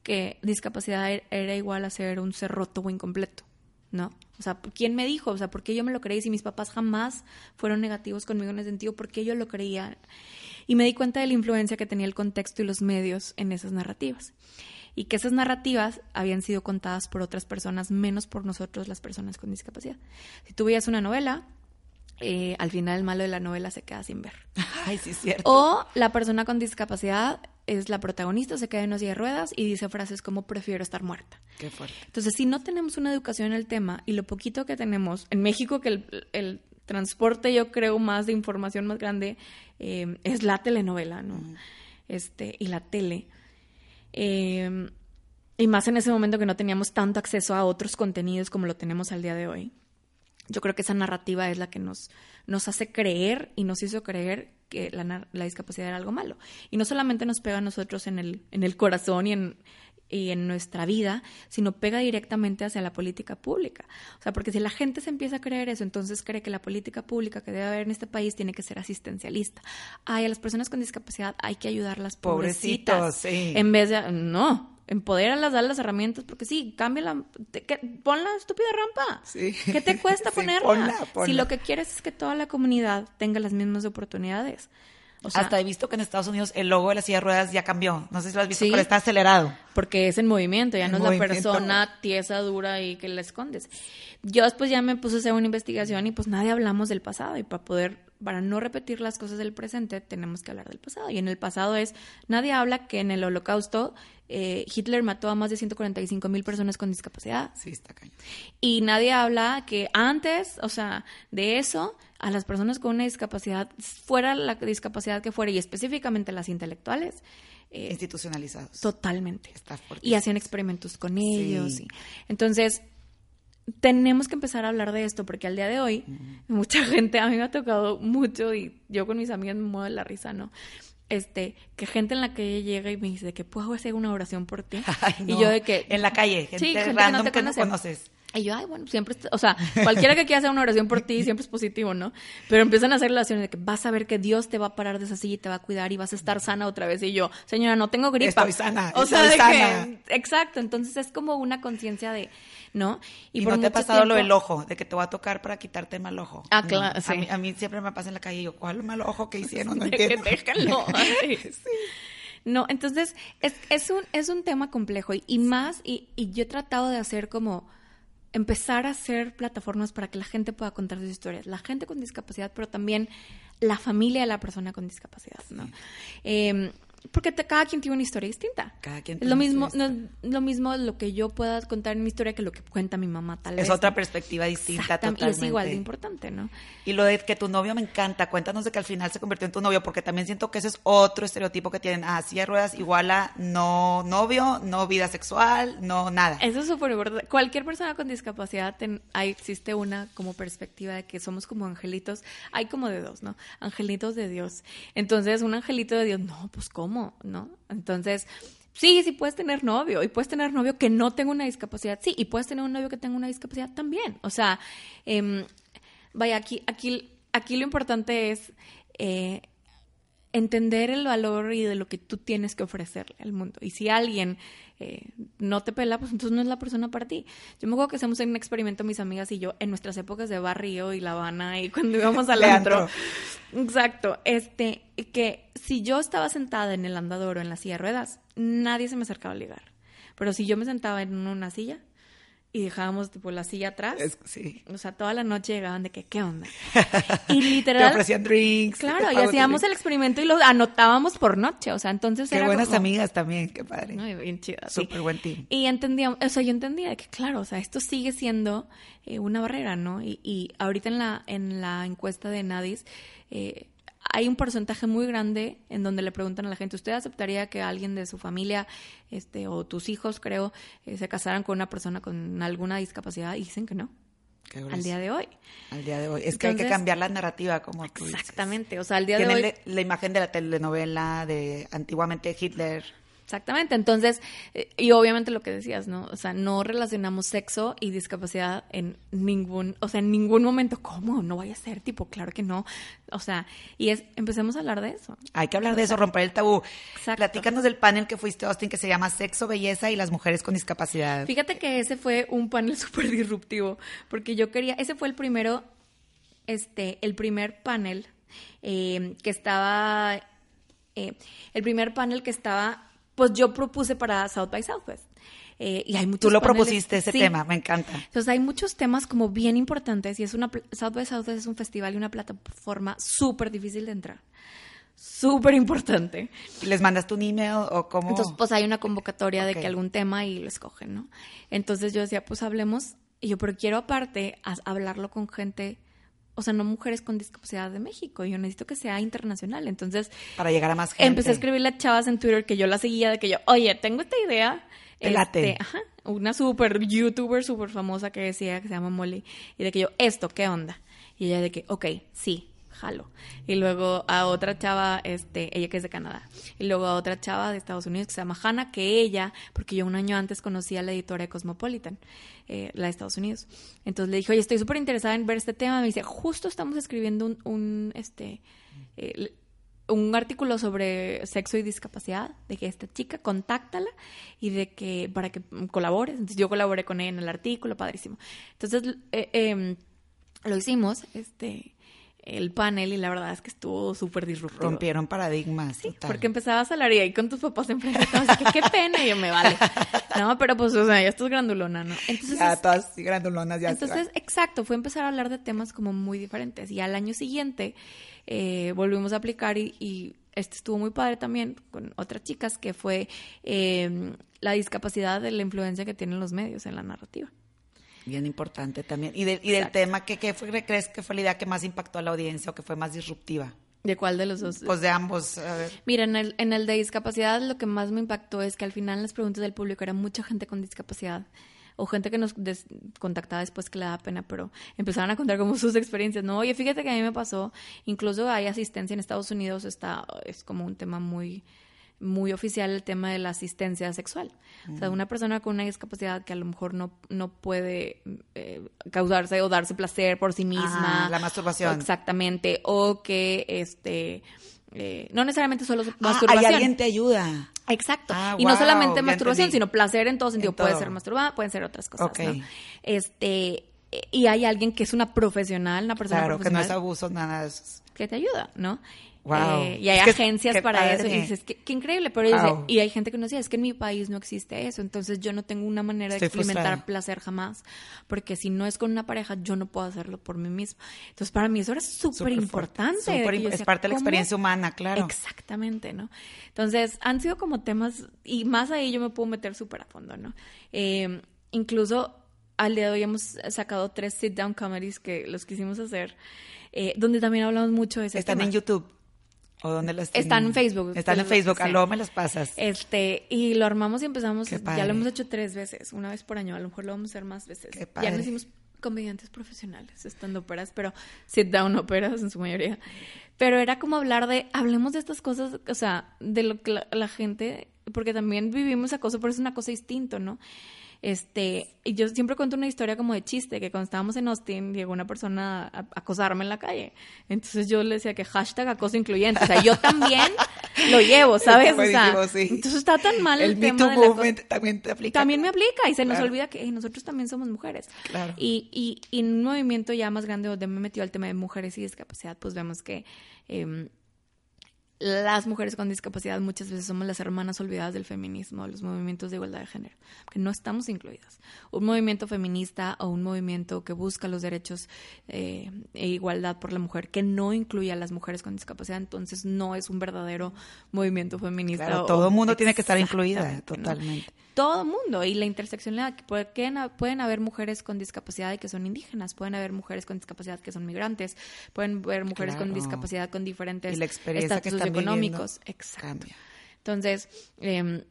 que discapacidad er- era igual a ser un ser roto o incompleto? ¿No? O sea, ¿quién me dijo? O sea, ¿por qué yo me lo creí? Si mis papás jamás fueron negativos conmigo en ese sentido, ¿por qué yo lo creía? Y me di cuenta de la influencia que tenía el contexto y los medios en esas narrativas. Y que esas narrativas habían sido contadas por otras personas, menos por nosotros, las personas con discapacidad. Si tú veías una novela, eh, al final el malo de la novela se queda sin ver. [LAUGHS] Ay, sí, es cierto. O la persona con discapacidad es la protagonista, se queda en una silla de ruedas y dice frases como prefiero estar muerta. Qué fuerte. Entonces, si no tenemos una educación en el tema y lo poquito que tenemos, en México que el, el transporte yo creo más de información más grande eh, es la telenovela, ¿no? Este, y la tele. Eh, y más en ese momento que no teníamos tanto acceso a otros contenidos como lo tenemos al día de hoy. Yo creo que esa narrativa es la que nos, nos hace creer y nos hizo creer que la, la discapacidad era algo malo. Y no solamente nos pega a nosotros en el, en el corazón y en, y en nuestra vida, sino pega directamente hacia la política pública. O sea, porque si la gente se empieza a creer eso, entonces cree que la política pública que debe haber en este país tiene que ser asistencialista. Ay, a las personas con discapacidad hay que ayudarlas Pobrecitos, pobrecitas. sí. En vez de, no, empodéralas, dale las herramientas, porque sí, cambia la, te- que- pon la estúpida rampa. Sí. ¿Qué te cuesta [LAUGHS] Sí, ponerla? ponla, Si ponla. lo que quieres es que toda la comunidad tenga las mismas oportunidades. O sea, Hasta he visto que en Estados Unidos el logo de la silla de ruedas ya cambió. No sé si lo has visto, Sí. pero está acelerado. porque es en movimiento, ya no es movimiento. la persona tiesa, dura y que la escondes. Yo después ya me puse a hacer una investigación y pues nadie hablamos del pasado y para poder, para no repetir las cosas del presente, tenemos que hablar del pasado. Y en el pasado es, nadie habla que en el holocausto eh, Hitler mató a más de 145 mil personas con discapacidad. Sí, está cañón. Y nadie habla que antes, o sea, de eso, a las personas con una discapacidad, fuera la discapacidad que fuera, y específicamente las intelectuales, eh, Institucionalizados. totalmente. Está. Y hacían experimentos con ellos. Sí. y- Entonces, tenemos que empezar a hablar de esto, porque al día de hoy, mucha [LAUGHS] gente, a mí me ha tocado mucho, y yo con mis amigas me muevo de la risa, ¿no? Este, que gente en la calle llega y me dice de que puedo hacer una oración por ti. [LAUGHS] Ay, Y yo de que... En la calle, gente Sí, gente que no random te que no conoce. conoces. Y yo, ay, bueno, siempre, o sea, cualquiera que quiera hacer una oración por ti [LAUGHS] siempre es positivo, ¿no? Pero empiezan a hacer relaciones de que vas a ver que Dios te va a parar de esa silla y te va a cuidar y vas a estar sana otra vez. Y yo, señora, no tengo gripa. Estoy sana, O sea, de sana. que, exacto. Entonces es como una conciencia de, ¿no? Y, por no te ha pasado lo tiempo- del ojo, de que te va a tocar para quitarte el mal ojo. Ah, claro, A sí. mí, a mí siempre me pasa en la calle y yo, ¿cuál mal ojo que hicieron? [LAUGHS] No de que entiendo. déjenlo. [LAUGHS] Ay. No, entonces es, es, un, es un tema complejo y, y más, y, y yo he tratado de hacer como empezar a hacer plataformas para que la gente pueda contar sus historias, la gente con discapacidad, pero también la familia de la persona con discapacidad, ¿no? Eh, porque te- cada quien tiene una historia distinta. Cada quien es tiene lo una mismo, historia no es lo mismo lo que yo pueda contar en mi historia que lo que cuenta mi mamá tal vez. Es otra perspectiva distinta totalmente. Y es igual de importante, ¿no? Y lo de que tu novio me encanta, cuéntanos de que al final se convirtió en tu novio, porque también siento que ese es otro estereotipo que tienen. Ah, silla de ruedas igual a no novio, no vida sexual, no nada. Eso es súper importante. Cualquier persona con discapacidad, ten- ahí existe una como perspectiva de que somos como angelitos. Hay como de dos, ¿no? Angelitos de Dios. Entonces, un angelito de Dios, no, pues ¿cómo? ¿No? Entonces, sí, sí puedes tener novio. Y puedes tener novio que no tenga una discapacidad. Sí, y puedes tener un novio que tenga una discapacidad también. O sea, em, vaya, aquí, aquí, aquí lo importante es... eh, entender el valor y de lo que tú tienes que ofrecerle al mundo. Y si alguien eh, no te pela, pues entonces no es la persona para ti. Yo me acuerdo que hacemos un experimento mis amigas y yo en nuestras épocas de barrio y La Habana y [LAUGHS] cuando íbamos al antro. Exacto. Este, que si yo estaba sentada en el andador o en la silla de ruedas, nadie se me acercaba a ligar. Pero si yo me sentaba en una silla y dejábamos tipo la silla atrás, Es- sí. o sea, toda la noche llegaban de que, ¿qué onda? [LAUGHS] Y Te literal... ofrecían drinks. Claro, te y hacíamos el experimento y lo anotábamos por noche, o sea, entonces Qué era buenas como- amigas también, qué padre. Ay, bien chida, sí. Súper buen team. Y entendíamos, o sea, yo entendía que, claro, o sea, esto sigue siendo eh, una barrera, ¿no? Y, y ahorita en la, en la encuesta de Nadis, eh, hay un porcentaje muy grande en donde le preguntan a la gente, ¿usted aceptaría que alguien de su familia, este, o tus hijos, creo, eh, se casaran con una persona con alguna discapacidad? Y dicen que no, Qué al día de hoy. Al día de hoy. Es que hay que cambiar la narrativa, como tú dices. Exactamente, o sea, al día de hoy... le- la imagen de la telenovela de antiguamente Hitler. Exactamente, entonces, eh, y obviamente lo que decías, ¿no? O sea, no relacionamos sexo y discapacidad en ningún, o sea, en ningún momento, ¿cómo? No vaya a ser, tipo, claro que no. O sea, y es, empecemos a hablar de eso. Hay que hablar de eso, romper el tabú. Exacto. Platícanos del panel que fuiste, Austin, que se llama Sexo, Belleza y las mujeres con discapacidad. Fíjate que ese fue un panel [LAUGHS] súper disruptivo, porque yo quería, ese fue el primero, este, el primer panel eh, que estaba, eh, el primer panel que estaba, pues yo propuse para South by Southwest. Eh, y hay muchos Tú lo paneles- propusiste ese Sí. tema, me encanta. Entonces hay muchos temas como bien importantes y es una South by Southwest es un festival y una plataforma súper difícil de entrar. Súper importante. ¿Les mandaste un email o cómo? Entonces, pues hay una convocatoria Ok. de que algún tema y lo escogen, ¿no? Entonces yo decía, pues hablemos. Y yo, pero quiero aparte hablarlo con gente, o sea, no mujeres con discapacidad de México. Yo necesito que sea internacional. Entonces, Para llegar a más gente. empecé a escribirle a chavas en Twitter que yo la seguía, de que yo, oye, tengo esta idea. Te late. Este, ajá, una super youtuber súper famosa que decía que se llama Molly. Y de que yo, esto, ¿qué onda? Y ella de que, ok, sí, jalo. Y luego a otra chava, este, ella que es de Canadá. Y luego a otra chava de Estados Unidos que se llama Hannah, que ella, porque yo un año antes conocí a la editora de Cosmopolitan, eh, la de Estados Unidos. Entonces le dije, oye, estoy súper interesada en ver este tema. Me dice, justo estamos escribiendo un, este, eh, un artículo sobre sexo y discapacidad, de que esta chica, contáctala y de que, para que colabores. Entonces yo colaboré con ella en el artículo, padrísimo. Entonces, eh, em, lo hicimos, este, el panel, y la verdad es que estuvo súper disruptivo. Rompieron paradigmas. Sí, total. porque empezabas a hablar y ahí con tus papás enfrente, así que qué pena, y yo me vale. No, pero pues, o sea, ya estás grandulona, ¿no? Entonces, Ya todas sí, grandulonas ya entonces, exacto, fue empezar a hablar de temas como muy diferentes. Y al año siguiente eh, volvimos a aplicar y, y este estuvo muy padre también con otras chicas, que fue eh, la discapacidad de la influencia que tienen los medios en la narrativa. Bien importante también. Y, de- y del tema, ¿qué, qué fue, crees que fue la idea que más impactó a la audiencia o que fue más disruptiva? ¿De cuál de los dos? Pues de ambos. A ver. Mira, en el, en el de discapacidad lo que más me impactó es que al final las preguntas del público era mucha gente con discapacidad o gente que nos contactaba después que le da pena, pero empezaron a contar como [LAUGHS] sus experiencias. No, oye, fíjate que a mí me pasó, incluso hay asistencia en Estados Unidos, está, es como un tema muy muy oficial el tema de la asistencia sexual. O sea, una persona con una discapacidad que a lo mejor no, no puede eh, causarse o darse placer por sí misma. La masturbación. Exactamente. O que este eh, no necesariamente solo Ah, masturbación. ahí alguien te ayuda. Exacto. Ah, y no solamente masturbación, entendí. sino placer en todo sentido. En Puede ser masturbar, pueden ser otras cosas. Este, y hay alguien que es una profesional, una persona Claro, que no profesional es abuso, nada de eso. que te ayuda, ¿no? Wow. Eh, y hay Es que- agencias para eso. Y dices, qué, qué increíble. Pero dice- y hay gente que nos dice, es que en mi país no existe eso. Entonces yo no tengo una manera de experimentar frustrada. placer jamás. Porque si no es con una pareja, yo no puedo hacerlo por mí mismo. Entonces para mí eso era súper importante. es parte de la ¿cómo? experiencia humana, claro. Exactamente, ¿no? Entonces, han sido como temas, y más ahí yo me puedo meter súper a fondo, ¿no? Eh, incluso al día de hoy hemos sacado tres sit-down comedies que los quisimos hacer, eh, donde también hablamos mucho de ese ¿Están tema. en YouTube? ¿O dónde las Están en Facebook. Están en Facebook. A me las pasas. Este, y lo armamos y empezamos, Qué ya lo hemos hecho tres veces, una vez por año, a lo mejor lo vamos a hacer más veces. Qué Ya padre. no hicimos comediantes profesionales, estando operas, pero sit down operas en su mayoría. Pero era como hablar de, hablemos de estas cosas, o sea, de lo que la, la gente, porque también vivimos acoso, pero es una cosa distinto, ¿no? Este, y yo siempre cuento una historia como de chiste, que cuando estábamos en Austin llegó una persona a, acosarme en la calle. Entonces yo le decía que hashtag acoso incluyente. O sea, yo también [LAUGHS] lo llevo, ¿sabes? O sea, sí. entonces está tan mal el, el Me tema Too del acoso. Movement también te aplica. También me aplica y se nos olvida que hey, nosotros también somos mujeres. Claro. Y, y, y en un movimiento ya más grande donde me he metido al tema de mujeres y discapacidad, pues vemos que em, las mujeres con discapacidad muchas veces somos las hermanas olvidadas del feminismo, los movimientos de igualdad de género, que no estamos incluidas. Un movimiento feminista o un movimiento que busca los derechos eh, e igualdad por la mujer, que no incluye a las mujeres con discapacidad, entonces no es un verdadero movimiento feminista. Claro, todo el mundo tiene que estar incluida, ¿no? Todo mundo. Y la interseccionalidad que pueden, pueden haber mujeres con discapacidad y que son indígenas. Pueden haber mujeres con discapacidad que son migrantes. Pueden haber mujeres con discapacidad con diferentes estatus económicos. exacto. Cambia. entonces em,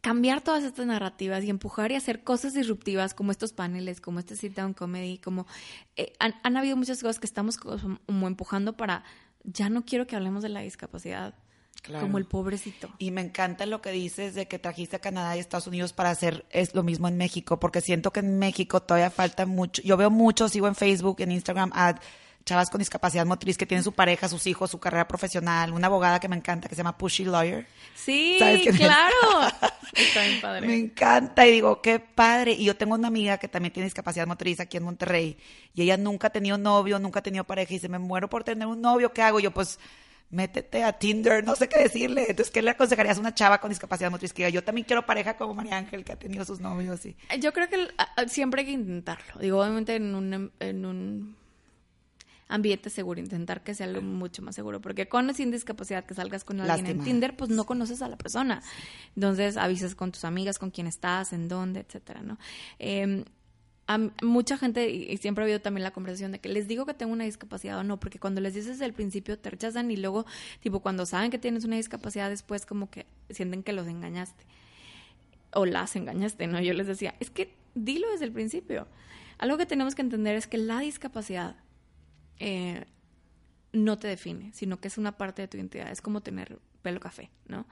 cambiar todas estas narrativas y empujar y hacer cosas disruptivas como estos paneles, como este sit down comedy, como eh, han, han habido muchas cosas que estamos como como empujando para ya no quiero que hablemos de la discapacidad Claro. como el pobrecito. Y me encanta lo que dices de que trajiste a Canadá y Estados Unidos para hacer es lo mismo en México, porque siento que en México todavía falta mucho. Yo veo mucho, sigo en Facebook, en Instagram, a chavas con discapacidad motriz que tienen su pareja, sus hijos, su carrera profesional. Una abogada que me encanta que se llama Pushy Lawyer. Sí, claro. [LAUGHS] Está bien padre. Me encanta y digo, qué padre. Y yo tengo una amiga que también tiene discapacidad motriz aquí en Monterrey y ella nunca ha tenido novio, nunca ha tenido pareja y dice, me muero por tener un novio, ¿qué hago? Y yo, pues, métete a Tinder, no sé qué decirle. Entonces, ¿qué le aconsejarías a una chava con discapacidad motriz que yo también quiero pareja como María Ángel que ha tenido sus novios? Y... Yo creo que siempre hay que intentarlo. Digo, obviamente en un, em- en un ambiente seguro, intentar que sea algo mucho más seguro. Porque con o sin discapacidad, que salgas con alguien en. Tinder, pues no conoces a la persona. Entonces avisas con tus amigas, con quién estás, en dónde, etcétera, ¿no? Eh, a mucha gente, y siempre ha habido también la conversación de que les digo que tengo una discapacidad o no, porque cuando les dices desde el principio te rechazan y luego, tipo, cuando saben que tienes una discapacidad, después como que sienten que los engañaste o las engañaste, ¿no? Yo les decía, es que dilo desde el principio. Algo que tenemos que entender es que la discapacidad eh, no te define, sino que es una parte de tu identidad. Es como tener pelo café, ¿no?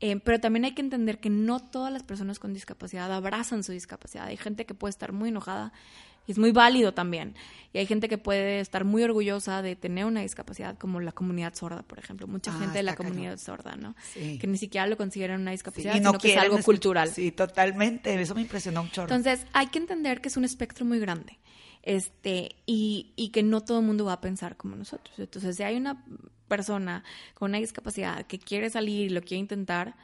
Eh, pero también hay que entender que no todas las personas con discapacidad abrazan su discapacidad. Hay gente que puede estar muy enojada y es muy válido también. Y hay gente que puede estar muy orgullosa de tener una discapacidad, como la comunidad sorda, por ejemplo. Mucha Ah, gente de la cañón. comunidad sorda, ¿no? Sí. Que ni siquiera lo consideran una Sí, discapacidad, y no sino que es algo cultural. Sí, totalmente. Eso me impresionó un chorro. Entonces, hay que entender que es un espectro muy grande. Este, y, y que no todo el mundo va a pensar como nosotros. Entonces, si hay una persona con una discapacidad que quiere salir y lo quiere intentar,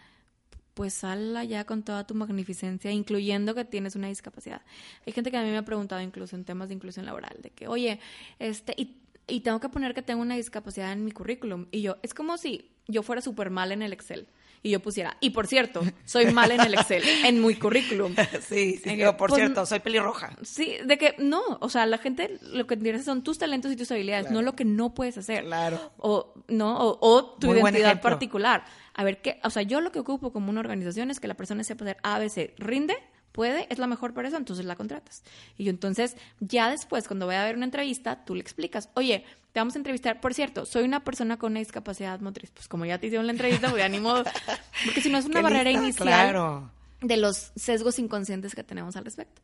pues sal allá con toda tu magnificencia, incluyendo que tienes una discapacidad. Hay gente que a mí me ha preguntado incluso en temas de inclusión laboral, de que, oye, este, y, y tengo que poner que tengo una discapacidad en mi currículum. Y yo, es como si yo fuera súper mal en el Excel. Y yo pusiera, y por cierto, soy mal en el Excel, en mi currículum. [LAUGHS] sí, sí. Eh, digo, por pues, cierto, soy pelirroja. Sí, de que no, o sea, la gente lo que interesa son tus talentos y tus habilidades, no lo que no puedes hacer. Claro. O, no, o, o tu Muy identidad particular. A ver, qué, o sea, yo lo que ocupo como una organización es que la persona sepa hacer ABC, rinde, puede, es la mejor para eso, entonces la contratas. Y yo entonces, ya después, cuando vaya a ver una entrevista, tú le explicas, oye, te vamos a entrevistar, por cierto, soy una persona con una discapacidad motriz. Pues como ya te hicieron la entrevista, pues ya ni modo. Porque si no es [LAUGHS] una barrera lista, inicial Claro. de los sesgos inconscientes que tenemos al respecto.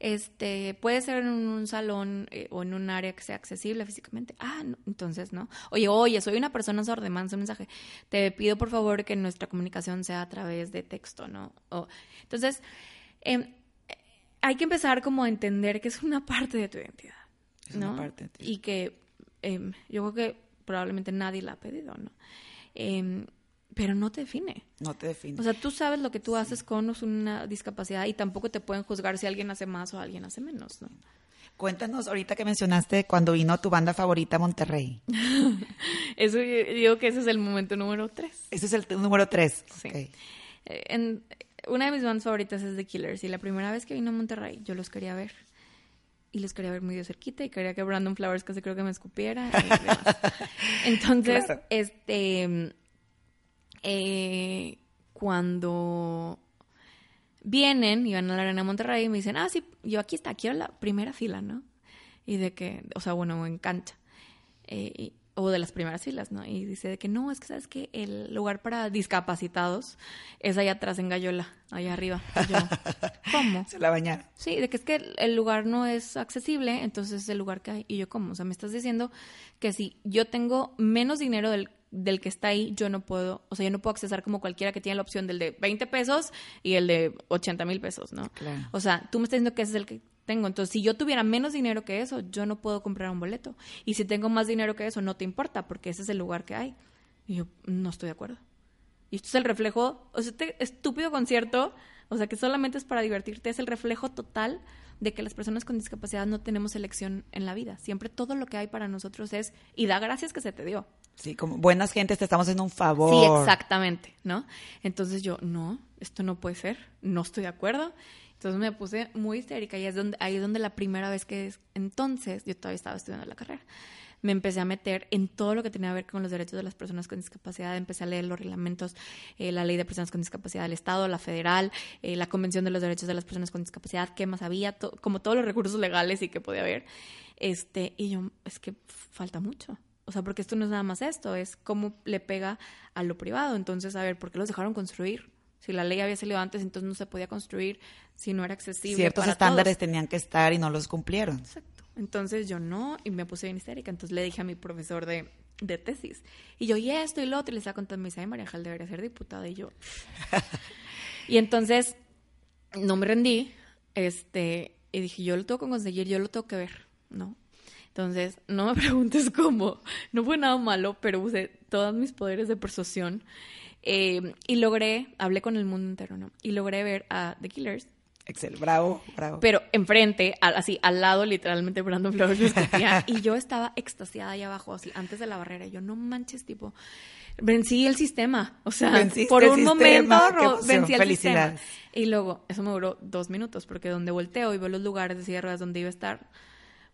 Este, puede ser en un salón eh, o en un área que sea accesible físicamente. Ah, no, entonces no. Oye, oye, soy una persona sorda, manda un mensaje. Te pido por favor que nuestra comunicación sea a través de texto, ¿no? O- entonces, em, hay que empezar como a entender que es una parte de tu identidad. Es una ¿no? parte de ti. Y que em, yo creo que probablemente nadie la ha pedido, ¿no? Em, pero no te define. No te define. O sea, tú sabes lo que tú haces con una discapacidad y tampoco te pueden juzgar si alguien hace más o alguien hace menos, ¿no? Cuéntanos ahorita que mencionaste cuando vino tu banda favorita a Monterrey. [LAUGHS] Eso digo que ese es el momento número tres. Ese es el número tres. Sí. Eh, en- una de mis bandas favoritas es The Killers y la primera vez que vino a Monterrey yo los quería ver. Y los quería ver muy de cerquita y quería que Brandon Flowers casi creo que me escupiera. y demás. [LAUGHS] Entonces, Claro. este, eh, cuando vienen y van a la Arena Monterrey y me dicen, ah, sí, yo aquí está, quiero la primera fila, ¿no? Y de que, o sea, bueno, en cancha. Eh, y- o de las primeras filas, ¿no? Y dice de que no, es que sabes que el lugar para discapacitados es allá atrás en Gallola, allá arriba. Yo, [LAUGHS] ¿cómo? Se la bañaron. Sí, de que es que el- el lugar no es accesible, entonces es el lugar que hay. Y yo, ¿cómo? O sea, me estás diciendo que si yo tengo menos dinero del, del que está ahí, yo no puedo, o sea, yo no puedo accesar como cualquiera que tiene la opción del de 20 pesos y el de 80 mil pesos, ¿no? Claro. O sea, tú me estás diciendo que ese es el que tengo. Entonces, si yo tuviera menos dinero que eso, yo no puedo comprar un boleto. Y si tengo más dinero que eso, no te importa, porque ese es el lugar que hay. Y yo, no estoy de acuerdo. Y esto es el reflejo, o sea, este estúpido concierto, o sea, que solamente es para divertirte, es el reflejo total de que las personas con discapacidad no tenemos elección en la vida. Siempre todo lo que hay para nosotros es, y da gracias que se te dio. Sí, como buenas gentes te estamos haciendo un favor. Sí, exactamente, ¿no? Entonces yo, no, esto no puede ser, no estoy de acuerdo. Entonces me puse muy histérica y es donde, ahí es donde la primera vez que es, entonces, yo todavía estaba estudiando la carrera, me empecé a meter en todo lo que tenía que ver con los derechos de las personas con discapacidad, empecé a leer los reglamentos, eh, la ley de personas con discapacidad del Estado, la federal, eh, la Convención de los Derechos de las Personas con Discapacidad, qué más había, como todos los recursos legales y que podía haber. Este, y yo, es que falta mucho. O sea, porque esto no es nada más esto, es cómo le pega a lo privado. Entonces, a ver, ¿por qué los dejaron construir? Si la ley había salido antes, entonces no se podía construir si no era accesible. Ciertos para estándares todos. tenían que estar y no los cumplieron. Exacto. Entonces yo no, y me puse bien histérica. Entonces le dije a mi profesor de, de tesis. Y yo, y esto y lo otro, y le estaba contando, me dice, ay, María Ángel debería ser diputada. Y yo. [LAUGHS] y entonces no me rendí, este, y dije, yo lo tengo que conseguir, yo lo tengo que ver, ¿no? Entonces, no me [LAUGHS] preguntes cómo, no fue nada malo, pero usé todos mis poderes de persuasión eh, y logré, hablé con el mundo entero, ¿no? Y logré ver a The Killers, Excel, bravo, bravo. pero enfrente, al- así, al lado, literalmente, Brandon Flowers lo escupía, [LAUGHS] y yo estaba extasiada ahí abajo, así, antes de la barrera, y yo, no manches, tipo, vencí el sistema, o sea, Venciste por un sistema, momento vencí el sistema. Y luego, eso me duró dos minutos, porque donde volteo y veo los lugares de silla de ruedas donde iba a estar,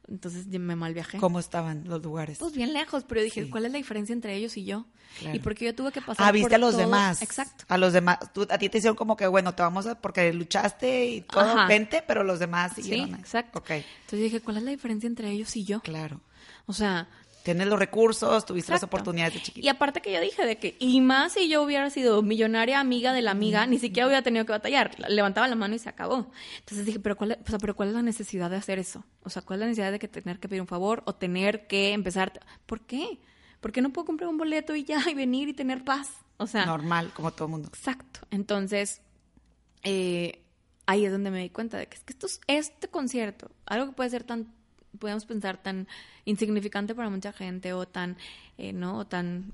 entonces me mal viajé. ¿Cómo estaban los lugares? Pues bien lejos, pero dije, Sí. ¿cuál es la diferencia entre ellos y yo? Claro. Y porque yo tuve que pasar Ah, viste por a los todo- demás. Exacto. A los demás. Tú, a ti te hicieron como que, bueno, te vamos a, porque luchaste y todo, Ajá. vente, pero los demás Sí, siguieron ahí. exacto. Ok, Entonces dije, ¿cuál es la diferencia entre ellos y yo? claro. O sea, Tienes los recursos, tuviste las Exacto. oportunidades de chiquito. Y aparte que yo dije de que, y más si yo hubiera sido millonaria amiga de la amiga, ni siquiera hubiera tenido que batallar. Levantaba la mano y se acabó. Entonces dije, pero cuál, o sea, pero ¿cuál es la necesidad de hacer eso? O sea, ¿cuál es la necesidad de que tener que pedir un favor o tener que empezar? ¿Por qué? ¿Por qué no puedo comprar un boleto y ya, y venir y tener paz? O sea, Normal, como todo mundo. Exacto. Entonces, eh, ahí es donde me di cuenta de que es que esto es- este concierto, algo que puede ser tan, podemos pensar tan insignificante para mucha gente o tan, eh, ¿no? O tan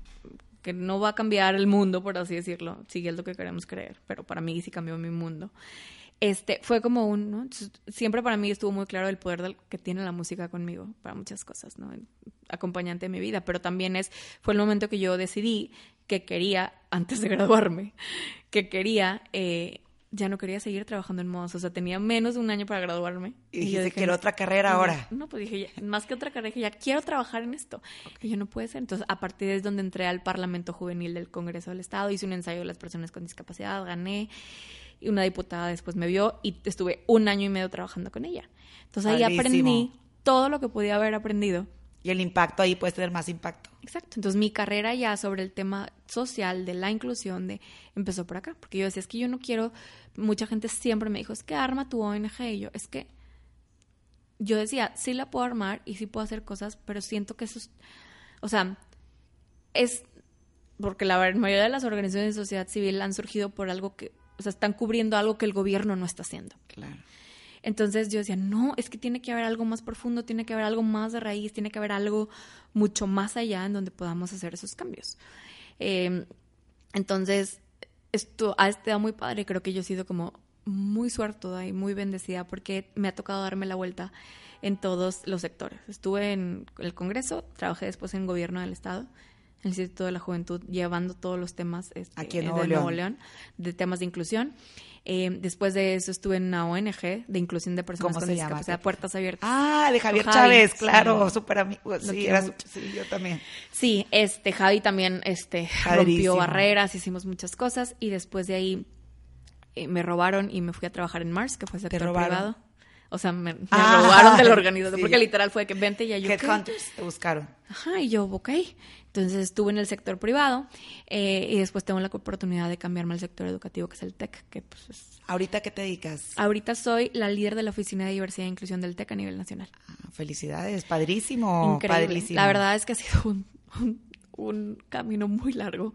que no va a cambiar el mundo, por así decirlo, si es lo que queremos creer, pero para mí sí cambió mi mundo. Este, fue como un, ¿no? Siempre para mí estuvo muy claro el poder del- que tiene la música conmigo para muchas cosas, ¿no? Acompañante de mi vida, pero también es, fue el momento que yo decidí que quería, antes de graduarme, que quería, eh, ya no quería seguir trabajando en modas, o sea, tenía menos de un año para graduarme. Y dijiste, dije, quiero "No". otra carrera Y ahora. No, pues dije, ya, más que otra carrera, dije, ya quiero trabajar en esto. Y yo no puede ser. Entonces, a partir de ahí es donde entré al Parlamento Juvenil del Congreso del Estado, hice un ensayo de las personas con discapacidad, gané. Y una diputada después me vio y estuve un año y medio trabajando con ella. Entonces ahí aprendí todo lo que podía haber aprendido. Y el impacto ahí puede tener más impacto. Exacto. Entonces mi carrera ya sobre el tema social, de la inclusión, de empezó por acá. Porque yo decía, es que yo no quiero, mucha gente siempre me dijo, es que arma tu ONG. Y yo, es que yo decía, sí la puedo armar y sí puedo hacer cosas, pero siento que eso es, o sea, es porque la mayoría de las organizaciones de sociedad civil han surgido por algo que, o sea, están cubriendo algo que el gobierno no está haciendo. Claro. Entonces yo decía, no, es que tiene que haber algo más profundo, tiene que haber algo más de raíz, tiene que haber algo mucho más allá en donde podamos hacer esos cambios. Eh, entonces, esto ha estado muy padre, creo que yo he sido como muy suertuda y muy bendecida porque me ha tocado darme la vuelta en todos los sectores. Estuve en el Congreso, trabajé después en gobierno del Estado, el Instituto de la Juventud, llevando todos los temas este, Aquí en de Nuevo Nuevo León. León, de temas de inclusión. Eh, después de eso estuve en una ONG de inclusión de personas ¿Cómo con discapacidad, Puertas Abiertas. Ah, de Javier Javi, Chávez, sí. claro, súper amigo. Sí, era sí, yo también. Sí, este Javi también este Padrísimo. rompió barreras, hicimos muchas cosas y después de ahí eh, me robaron y me fui a trabajar en Mars, que fue sector privado. O sea, me, me Ah, robaron de la [LAUGHS] organización sí. porque literal fue que vente y ya yo. Headhunters, te buscaron. Ajá, y yo, ok. Entonces estuve en el sector privado eh, y después tengo la oportunidad de cambiarme al sector educativo, que es el TEC, que pues es- ¿Ahorita qué te dedicas? Ahorita soy la líder de la Oficina de Diversidad e Inclusión del TEC a nivel nacional. Ah, Felicidades, padrísimo. Increíble. Padrísimo. La verdad es que ha sido un, un- un camino muy largo,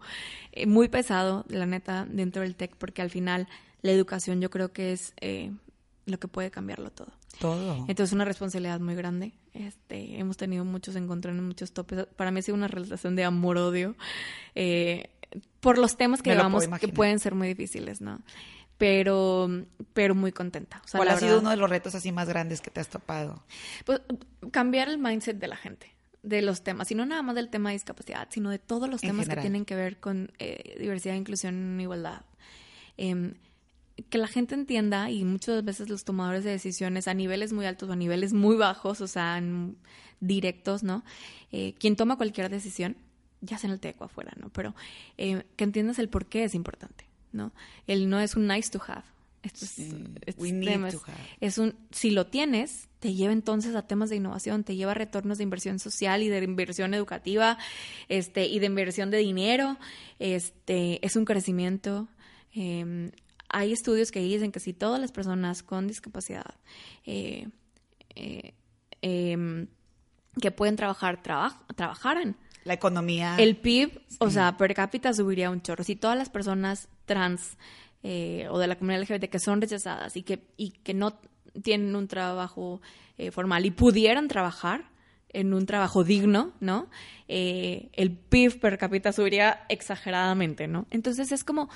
eh, muy pesado, la neta, dentro del TEC, porque al final la educación yo creo que es eh, lo que puede cambiarlo todo. Todo. Entonces una responsabilidad muy grande. Este, hemos tenido muchos encontrones, muchos topes. Para mí ha sido una relación de amor-odio eh, por los temas que llevamos que pueden ser muy difíciles, ¿no? Pero, pero muy contenta. O sea, ¿Cuál ha sido uno de los retos así más grandes que te has topado? pues, cambiar el mindset de la gente, de los temas, y no nada más del tema de discapacidad, sino de todos los En temas general. que tienen que ver con eh, diversidad, inclusión e igualdad. Em, que la gente entienda, y muchas veces los tomadores de decisiones a niveles muy altos o a niveles muy bajos, o sea, en- directos, ¿no? Eh, quien toma cualquier decisión, ya sea en el teco afuera, ¿no? Pero eh, que entiendas el por qué es importante, ¿no? El no es un nice to have. Estos, Sí, estos temas to have. es un, si lo tienes, te lleva entonces a temas de innovación, te lleva a retornos de inversión social y de inversión educativa, este, y de inversión de dinero, este, es un crecimiento. eh, hay estudios que dicen que si todas las personas con discapacidad eh, eh, em, que pueden trabajar trabaj- trabajaran, La economía. el PIB, o sea, per cápita subiría un chorro. Si todas las personas trans eh, o de la comunidad LGBT que son rechazadas y que, y que no tienen un trabajo eh, formal y pudieran trabajar en un trabajo digno, ¿no? Eh, el PIB per cápita subiría exageradamente, ¿no? Entonces es como,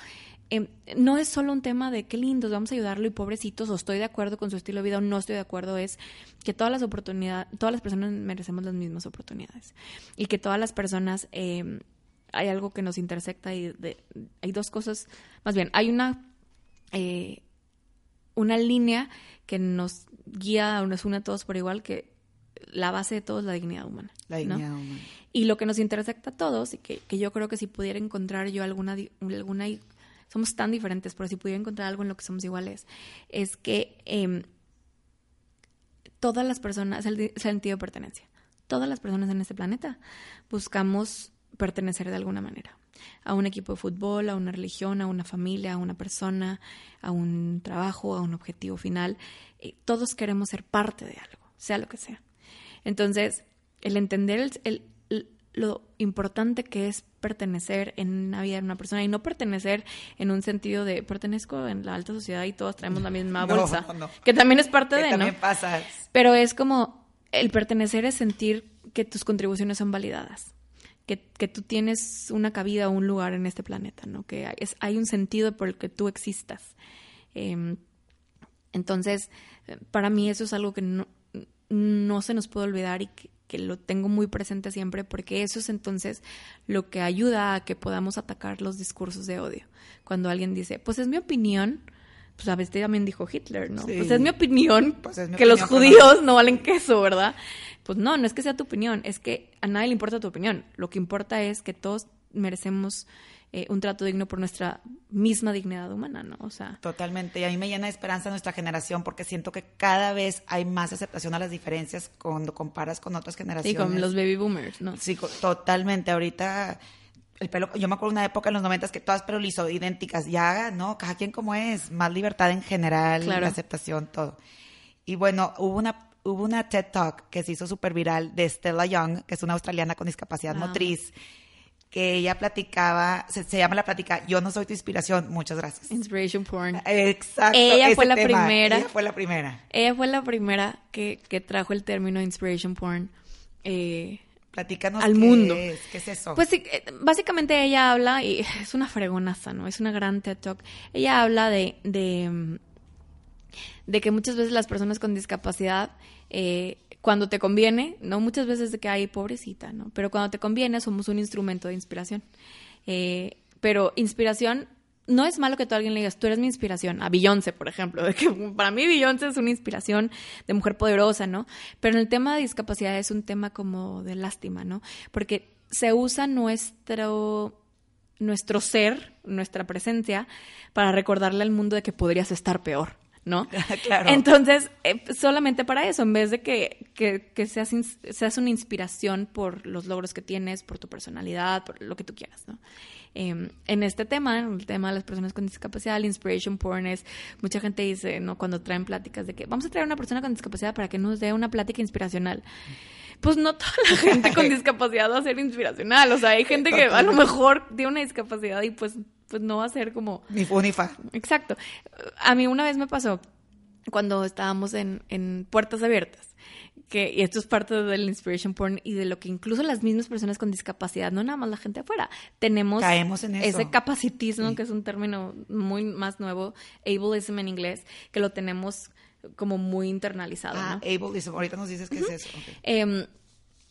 eh, no es solo un tema de qué lindos, vamos a ayudarlo y pobrecitos, o estoy de acuerdo con su estilo de vida o no estoy de acuerdo, es que todas las oportunidades, todas las personas merecemos las mismas oportunidades y que todas las personas eh, hay algo que nos intersecta y de- hay dos cosas, más bien, hay una eh, una línea que nos guía nos une a todos por igual que la base de todo es la dignidad humana. La ¿no? dignidad humana. Y lo que nos intersecta a todos, y que, que yo creo que si pudiera encontrar yo alguna, alguna, somos tan diferentes, pero si pudiera encontrar algo en lo que somos iguales, es que em, todas las personas, el sentido de pertenencia, todas las personas en este planeta buscamos pertenecer de alguna manera. A un equipo de fútbol, a una religión, a una familia, a una persona, a un trabajo, a un objetivo final. Eh, todos queremos ser parte de algo, sea lo que sea. Entonces, el entender el- el- el- lo importante que es pertenecer en la vida de una persona y no pertenecer en un sentido de pertenezco en la alta sociedad y todos traemos la misma [LAUGHS] No, bolsa, no. que también es parte Que de, también ¿no? Pero es como el pertenecer es sentir que tus contribuciones son validadas, que, que tú tienes una cabida o un lugar en este planeta, ¿no? Que hay, es- hay un sentido por el que tú existas. Em, entonces, eh, para mí eso es algo que no, no se nos puede olvidar y que, que lo tengo muy presente siempre porque eso es entonces lo que ayuda a que podamos atacar los discursos de odio. Cuando alguien dice, pues es mi opinión, pues a veces también dijo Hitler, ¿no? Sí. Pues es mi opinión Pues es mi que los judíos no valen queso, ¿verdad? Pues no, no es que sea tu opinión, es que a nadie le importa tu opinión. Lo que importa es que todos merecemos eh, un trato digno por nuestra misma dignidad humana, ¿no? O sea, Totalmente. Y a mí me llena de esperanza nuestra generación porque siento que cada vez hay más aceptación a las diferencias cuando comparas con otras sí, generaciones. con los baby boomers, ¿no? Sí, totalmente. Ahorita el pelo, yo me acuerdo una época en los noventas que todas pelo liso, idénticas. Ya, ¿no? Cada quien como es. Más libertad en general, Claro. la aceptación, todo. Y bueno, hubo una, hubo una TED Talk que se hizo súper viral de Stella Young, que es una australiana con discapacidad Ah. motriz. Que ella platicaba, se, se llama la plática Yo no soy tu inspiración, muchas gracias. Inspiration porn. Exacto. Ella fue la tema, primera. Ella fue la primera. Ella fue la primera que, que trajo el término inspiration porn eh, Platícanos al qué mundo. es, qué es eso. Pues sí, eh, básicamente ella habla, y [LAUGHS] es una fregonaza, ¿no? Es una gran TED Talk. Ella habla de, de, mm, de que muchas veces las personas con discapacidad, eh, cuando te conviene, ¿no? Muchas veces de que hay pobrecita, ¿no? Pero cuando te conviene somos un instrumento de inspiración. Eh, pero inspiración, no es malo que tú a alguien le digas, tú eres mi inspiración, a Beyoncé, por ejemplo, [LAUGHS] para mí Beyoncé es una inspiración de mujer poderosa, ¿no? Pero en el tema de discapacidad es un tema como de lástima, ¿no? Porque se usa nuestro nuestro ser, nuestra presencia, para recordarle al mundo de que podrías estar peor, ¿no? [LAUGHS] Claro. Entonces, eh, solamente para eso, en vez de que, que, que seas, seas una inspiración por los logros que tienes, por tu personalidad, por lo que tú quieras, ¿no? Eh, en este tema, en el tema de las personas con discapacidad, el inspiration porn es, mucha gente dice, ¿no? Cuando traen pláticas de que vamos a traer a una persona con discapacidad para que nos dé una plática inspiracional. Pues no toda la gente con [LAUGHS] discapacidad va a ser inspiracional. O sea, hay gente que a lo mejor tiene una discapacidad y pues, pues no va a ser como Ni fu ni fa. Exacto. A mí una vez me pasó cuando estábamos en, en Puertas Abiertas, que, y esto es parte del inspiration porn y de lo que incluso las mismas personas con discapacidad, no nada más la gente afuera, tenemos Caemos en eso. ese capacitismo, que es un término muy más nuevo, ableism en inglés, que lo tenemos como muy internalizado, Ah, ¿no? ableism. Ahorita nos dices qué es eso. Eh,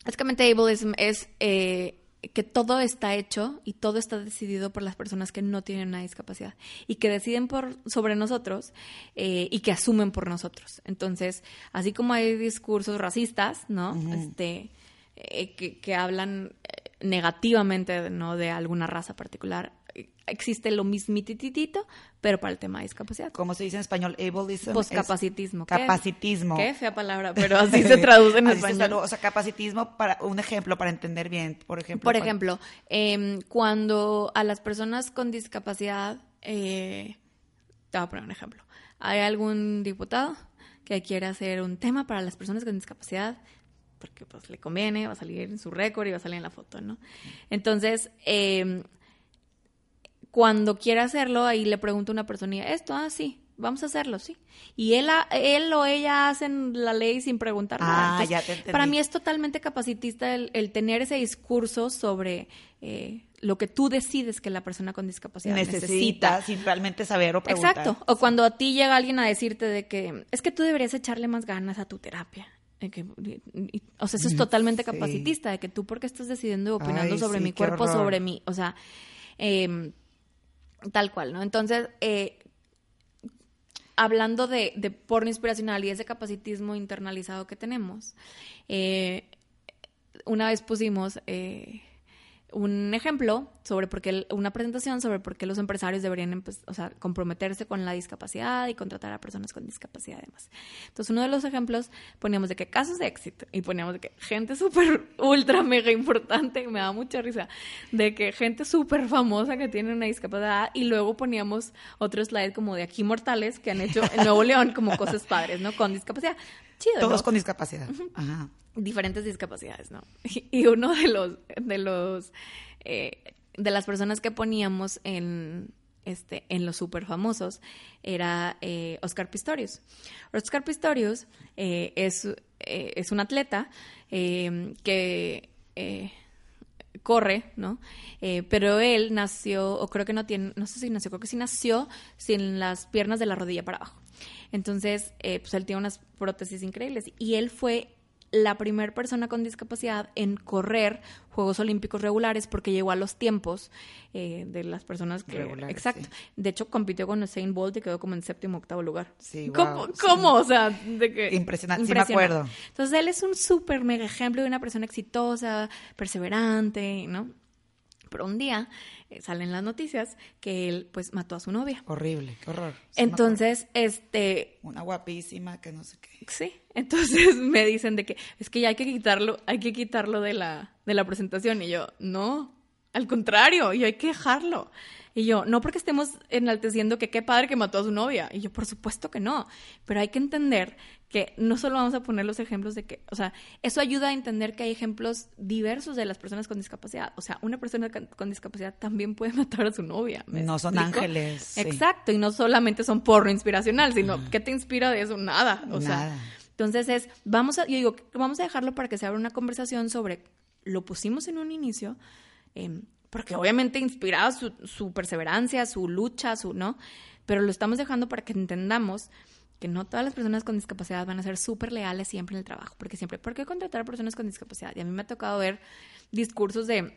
básicamente, ableism es eh, que todo está hecho y todo está decidido por las personas que no tienen una discapacidad y que deciden por sobre nosotros eh, y que asumen por nosotros. Entonces, así como hay discursos racistas, ¿no? Este eh, que, que hablan eh, negativamente no de alguna raza particular. Eh, Existe lo mismititito, pero para el tema de discapacidad. ¿Cómo se dice en español? Ableism. Poscapacitismo. es ¿Qué- Capacitismo. Qué fea palabra, pero así [LAUGHS] se traduce en Así español. O sea, capacitismo para un ejemplo para entender bien. Por ejemplo. Por ejemplo, em, cuando a las personas con discapacidad, eh, te voy a poner un ejemplo. Hay algún diputado que quiere hacer un tema para las personas con discapacidad, porque pues le conviene, va a salir en su récord y va a salir en la foto, ¿no? Entonces, em, cuando quiere hacerlo, ahí le pregunta a una persona, esto, ah, sí, vamos a hacerlo, sí. Y él, él o ella hacen la ley sin preguntar Ah, nada. Entonces, ya te entendí. Para mí es totalmente capacitista el, el tener ese discurso sobre eh, lo que tú decides que la persona con discapacidad necesita. necesita sin realmente saber o preguntar. Exacto. O cuando a ti llega alguien a decirte de que es que tú deberías echarle más ganas a tu terapia. De que- y- y- o sea, eso es totalmente Sí. capacitista, de que tú porque estás decidiendo y opinando Ay, sobre sí, mi cuerpo, horror. sobre mí. O sea, em, tal cual, ¿no? Entonces, eh, hablando de, de porno inspiracional y ese capacitismo internalizado que tenemos, eh, una vez pusimos eh, un ejemplo sobre por qué, una presentación sobre por qué los empresarios deberían empe- o sea, comprometerse con la discapacidad y contratar a personas con discapacidad además. Entonces, uno de los ejemplos poníamos de que casos de éxito y poníamos de que gente súper, [LAUGHS] ultra, mega importante, me da mucha risa, de que gente súper famosa que tiene una discapacidad y luego poníamos otro slide como de aquí mortales que han hecho en Nuevo León como cosas padres, ¿no? Con discapacidad. Chido, Todos ¿no? con discapacidad. Ajá. diferentes discapacidades, ¿no? [LAUGHS] Y uno de los, de los, eh, de las personas que poníamos en, este, en los super famosos era eh, Oscar Pistorius. Oscar Pistorius eh, es, eh, es un atleta eh, que corre, ¿no? Pero él nació, o creo que no tiene, no sé si nació, creo que sí nació sin las piernas de la rodilla para abajo. Entonces, eh, pues él tiene unas prótesis increíbles. Y él fue la primera persona con discapacidad en correr Juegos Olímpicos regulares porque llegó a los tiempos eh, de las personas que... Regulares, exacto. sí. De hecho, compitió con Usain Bolt y quedó como en séptimo octavo lugar. Sí, [LAUGHS] ¿Cómo? sí. cómo? O sea, de que... Impresionante, sí me acuerdo. Entonces, él es un súper mega ejemplo de una persona exitosa, perseverante, ¿no? Pero un día eh, salen las noticias que él, pues, mató a su novia. Horrible, qué horror. Sí Entonces, este. Una guapísima que no sé qué. Sí, entonces [LAUGHS] me dicen de que es que ya hay que quitarlo, hay que quitarlo de la, de la presentación y yo, no, al contrario, y hay que dejarlo. Y yo, no porque estemos enalteciendo que qué padre que mató a su novia. Y yo, por supuesto que no. Pero hay que entender que no solo vamos a poner los ejemplos de que, o sea, eso ayuda a entender que hay ejemplos diversos de las personas con discapacidad. O sea, una persona con discapacidad también puede [LAUGHS] matar a su novia. No son ángeles. Exacto. Y no solamente son porno inspiracional, sino, ¿qué te inspira de eso? Nada. O sea, entonces es, vamos a, yo digo, vamos a dejarlo para que se abra una conversación sobre, lo pusimos en un inicio, eh, porque obviamente inspiraba su, su perseverancia, su lucha, su, ¿no? Pero lo estamos dejando para que entendamos que no todas las personas con discapacidad van a ser súper leales siempre en el trabajo, porque siempre, ¿por qué contratar a personas con discapacidad? Y a mí me ha tocado ver discursos de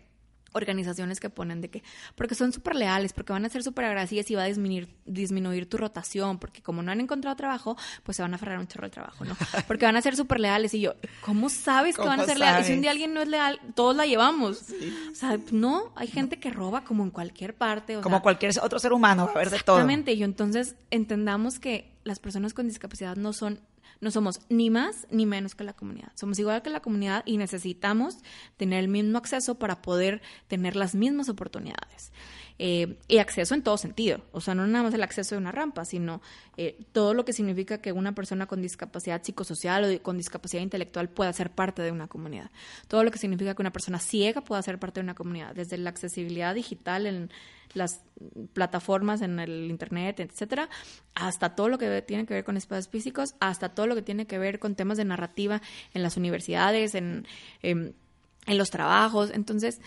organizaciones que ponen de que, porque son súper leales, porque van a ser súper agradecidas y va a disminuir, disminuir tu rotación, porque como no han encontrado trabajo, pues se van a aferrar un chorro de trabajo, ¿no? [LAUGHS] Porque van a ser súper leales y yo, ¿cómo sabes que van a ser leales? Y si un día alguien no es leal, todos la llevamos. O sea, no, hay gente que roba como en cualquier parte. como cualquier otro ser humano, a ver de todo. Exactamente, y entonces entendamos que las personas con discapacidad no son no somos ni más ni menos que la comunidad. Somos igual que la comunidad y necesitamos tener el mismo acceso para poder tener las mismas oportunidades. Eh, y acceso en todo sentido. O sea, no nada más el acceso de una rampa, sino eh, todo lo que significa que una persona con discapacidad psicosocial o con discapacidad intelectual pueda ser parte de una comunidad. Todo lo que significa que una persona ciega pueda ser parte de una comunidad, desde la accesibilidad digital en las plataformas en el internet, etcétera, hasta todo lo que tiene que ver con espacios físicos, hasta todo lo que tiene que ver con temas de narrativa en las universidades, en, en, en los trabajos. Entonces,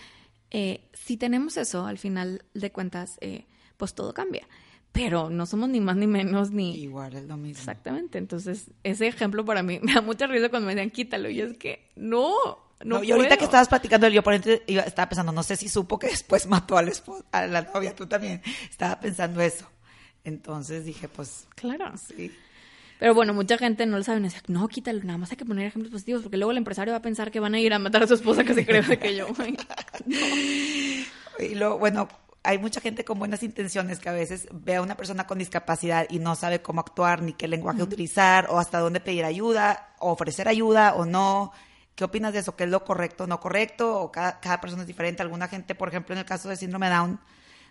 eh, si tenemos eso, al final de cuentas, eh, pues todo cambia. Pero no somos ni más ni menos ni... Igual es lo mismo. Exactamente. Entonces, ese ejemplo para mí [LAUGHS] me da mucha risa cuando me decían quítalo. Y es que no, no, y ahorita que estabas platicando yo por estaba pensando, no sé si supo que después [LAUGHS] mató a la, a la novia, tú también. Estaba pensando eso. Entonces dije, pues. Claro. Sí. Pero bueno, mucha gente no lo sabe. Dice, no, quítalo, nada más hay que poner ejemplos positivos, porque luego el empresario va a pensar que van a ir a matar a su esposa que se cree que yo. [LAUGHS] Y luego, bueno, hay mucha gente con buenas intenciones que a veces ve a una persona con discapacidad y no sabe cómo actuar, ni qué lenguaje utilizar, o hasta dónde pedir ayuda, o ofrecer ayuda o no. ¿Qué opinas de eso? ¿Qué es lo correcto o no correcto? ¿O cada, cada persona es diferente? Alguna gente, por ejemplo, en el caso de síndrome Down,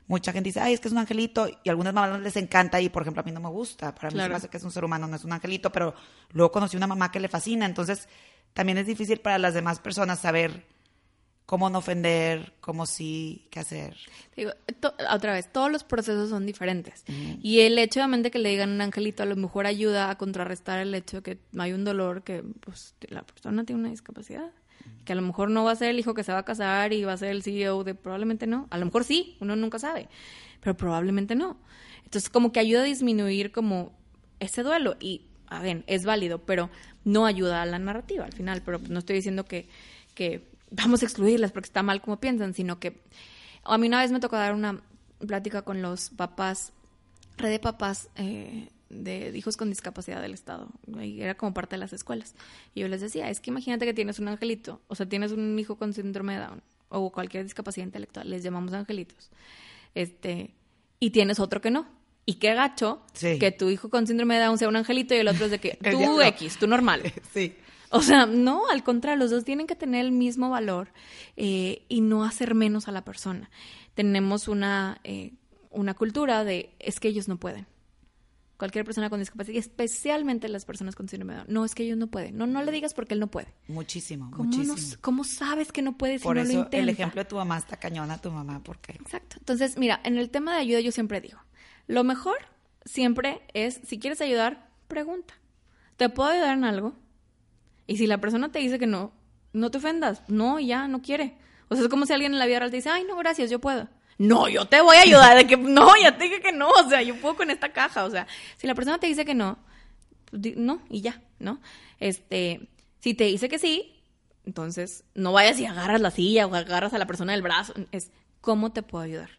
mucha gente dice, ay, es que es un angelito, y a algunas mamás les encanta, y por ejemplo, a mí no me gusta, para mí me parece que es un ser humano, no es un angelito, pero luego conocí una mamá que le fascina, entonces también es difícil para las demás personas saber cómo no ofender, cómo sí, qué hacer. Digo, otra vez, todos los procesos son diferentes. Y el hecho de que le digan un angelito a lo mejor ayuda a contrarrestar el hecho de que hay un dolor que pues, la persona tiene una discapacidad que a lo mejor no va a ser el hijo que se va a casar y va a ser el CEO de probablemente no, a lo mejor sí, uno nunca sabe, pero probablemente no. Entonces como que ayuda a disminuir como ese duelo y, a ver, es válido, pero no ayuda a la narrativa al final, pero no estoy diciendo que, que vamos a excluirlas porque está mal como piensan, sino que a mí una vez me tocó dar una plática con los papás, red de papás eh, de hijos con discapacidad del Estado. Y era como parte de las escuelas. Y yo les decía, es que imagínate que tienes un angelito, o sea, tienes un hijo con síndrome de Down o cualquier discapacidad intelectual, les llamamos angelitos. Este, y tienes otro que no. Y qué gacho que tu hijo con síndrome de Down sea un angelito y el otro es de que [LAUGHS] tú X, tú normal. [LAUGHS] Sí. O sea, no, al contrario, los dos tienen que tener el mismo valor eh, y no hacer menos a la persona. Tenemos una, eh, una cultura de es que ellos no pueden cualquier persona con discapacidad, y especialmente las personas con síndrome de Down. No, es que ellos no pueden. No, no le digas porque él no puede. Muchísimo, ¿Cómo muchísimo. ¿Cómo sabes que no puede si Por no eso lo intenta? el ejemplo de tu mamá está cañona, tu mamá, porque... Exacto. Entonces, mira, en el tema de ayuda yo siempre digo, lo mejor siempre es, si quieres ayudar, pregunta. ¿Te puedo ayudar en algo? Y si la persona te dice que no, no te ofendas. No, ya, no quiere. O sea, es como si alguien en la vida real te dice, ay, no, gracias, yo puedo no, yo te voy a ayudar, de que [LAUGHS] no, ya te dije que no, o sea, yo puedo con esta caja, o sea, si la persona te dice que no, pues, no, y ya, ¿no? Este, si te dice que sí, entonces no vayas y agarras la silla o agarras a la persona del brazo, es, ¿cómo te puedo ayudar?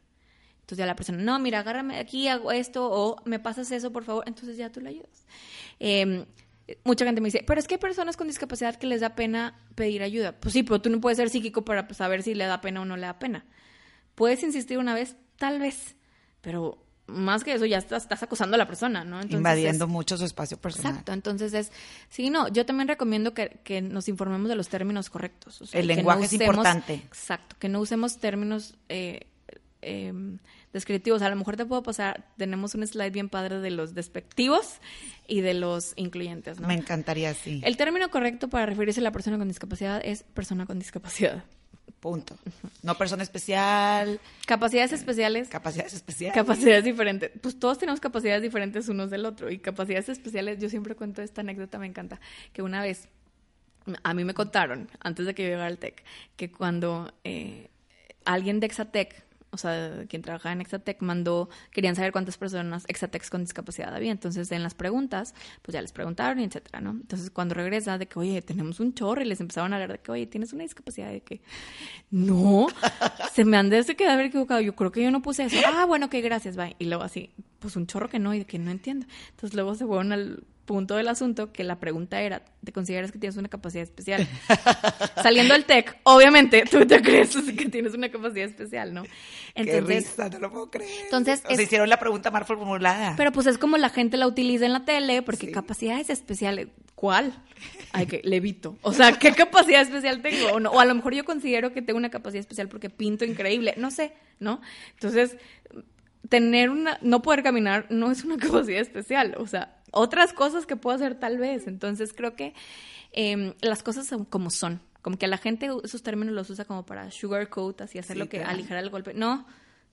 Entonces ya la persona, no, mira, agárrame aquí, hago esto, o me pasas eso, por favor, entonces ya tú le ayudas. Em, mucha gente me dice, pero es que hay personas con discapacidad que les da pena pedir ayuda. Pues sí, pero tú no puedes ser psíquico para saber si le da pena o no le da pena. Puedes insistir una vez, tal vez, pero más que eso ya estás, acusando a la persona, ¿no? Invadiendo mucho su espacio personal. Exacto, entonces es, sí, no, yo también recomiendo que, nos informemos de los términos correctos. El lenguaje es importante. Exacto, que no usemos términos eh, em, descriptivos. A lo mejor te puedo pasar, tenemos un slide bien padre de los despectivos y de los incluyentes, ¿no? Me encantaría, sí. El término correcto para referirse a la persona con discapacidad es persona con discapacidad. Punto. No persona especial. Capacidades especiales. Capacidades especiales. Capacidades diferentes. Pues todos tenemos capacidades diferentes unos del otro. Y capacidades especiales, yo siempre cuento esta anécdota, me encanta. Que una vez, a mí me contaron, antes de que yo llegara al TEC, que cuando eh, alguien de Exatec o sea, quien trabajaba en Exatec, mandó, querían saber cuántas personas Exatecs con discapacidad había. Entonces, en las preguntas, pues ya les preguntaron y etcétera, ¿no? Entonces, cuando regresa, de que, oye, tenemos un chorro, y les empezaron a hablar de que, oye, tienes una discapacidad, de que, no, [LAUGHS] se me han de haber equivocado. Yo creo que yo no puse eso. Ah, bueno, que gracias, bye. Y luego así, pues un chorro que no, y de que no entiendo. Entonces, luego se fueron al punto del asunto que la pregunta era, ¿te consideras que tienes una capacidad especial? [LAUGHS] Saliendo del TEC, obviamente tú te crees que tienes una capacidad especial, ¿no? Entonces, Qué risa, no lo puedo creer. Entonces, o hicieron la pregunta mal formulada. Pero pues es como la gente la utiliza en la tele, porque capacidades especiales, ¿cuál? Ay, que levito. O sea, ¿qué capacidad especial tengo? O, no, o a lo mejor yo considero que tengo una capacidad especial porque pinto increíble, no sé, ¿no? Entonces, tener una, no poder caminar no es una [LAUGHS] capacidad especial, o sea, otras cosas que puedo hacer tal vez. Entonces creo que em, las cosas son como son. Como que a la gente esos términos los usa como para sugarcoat, así hacer lo que aligerar el golpe. No,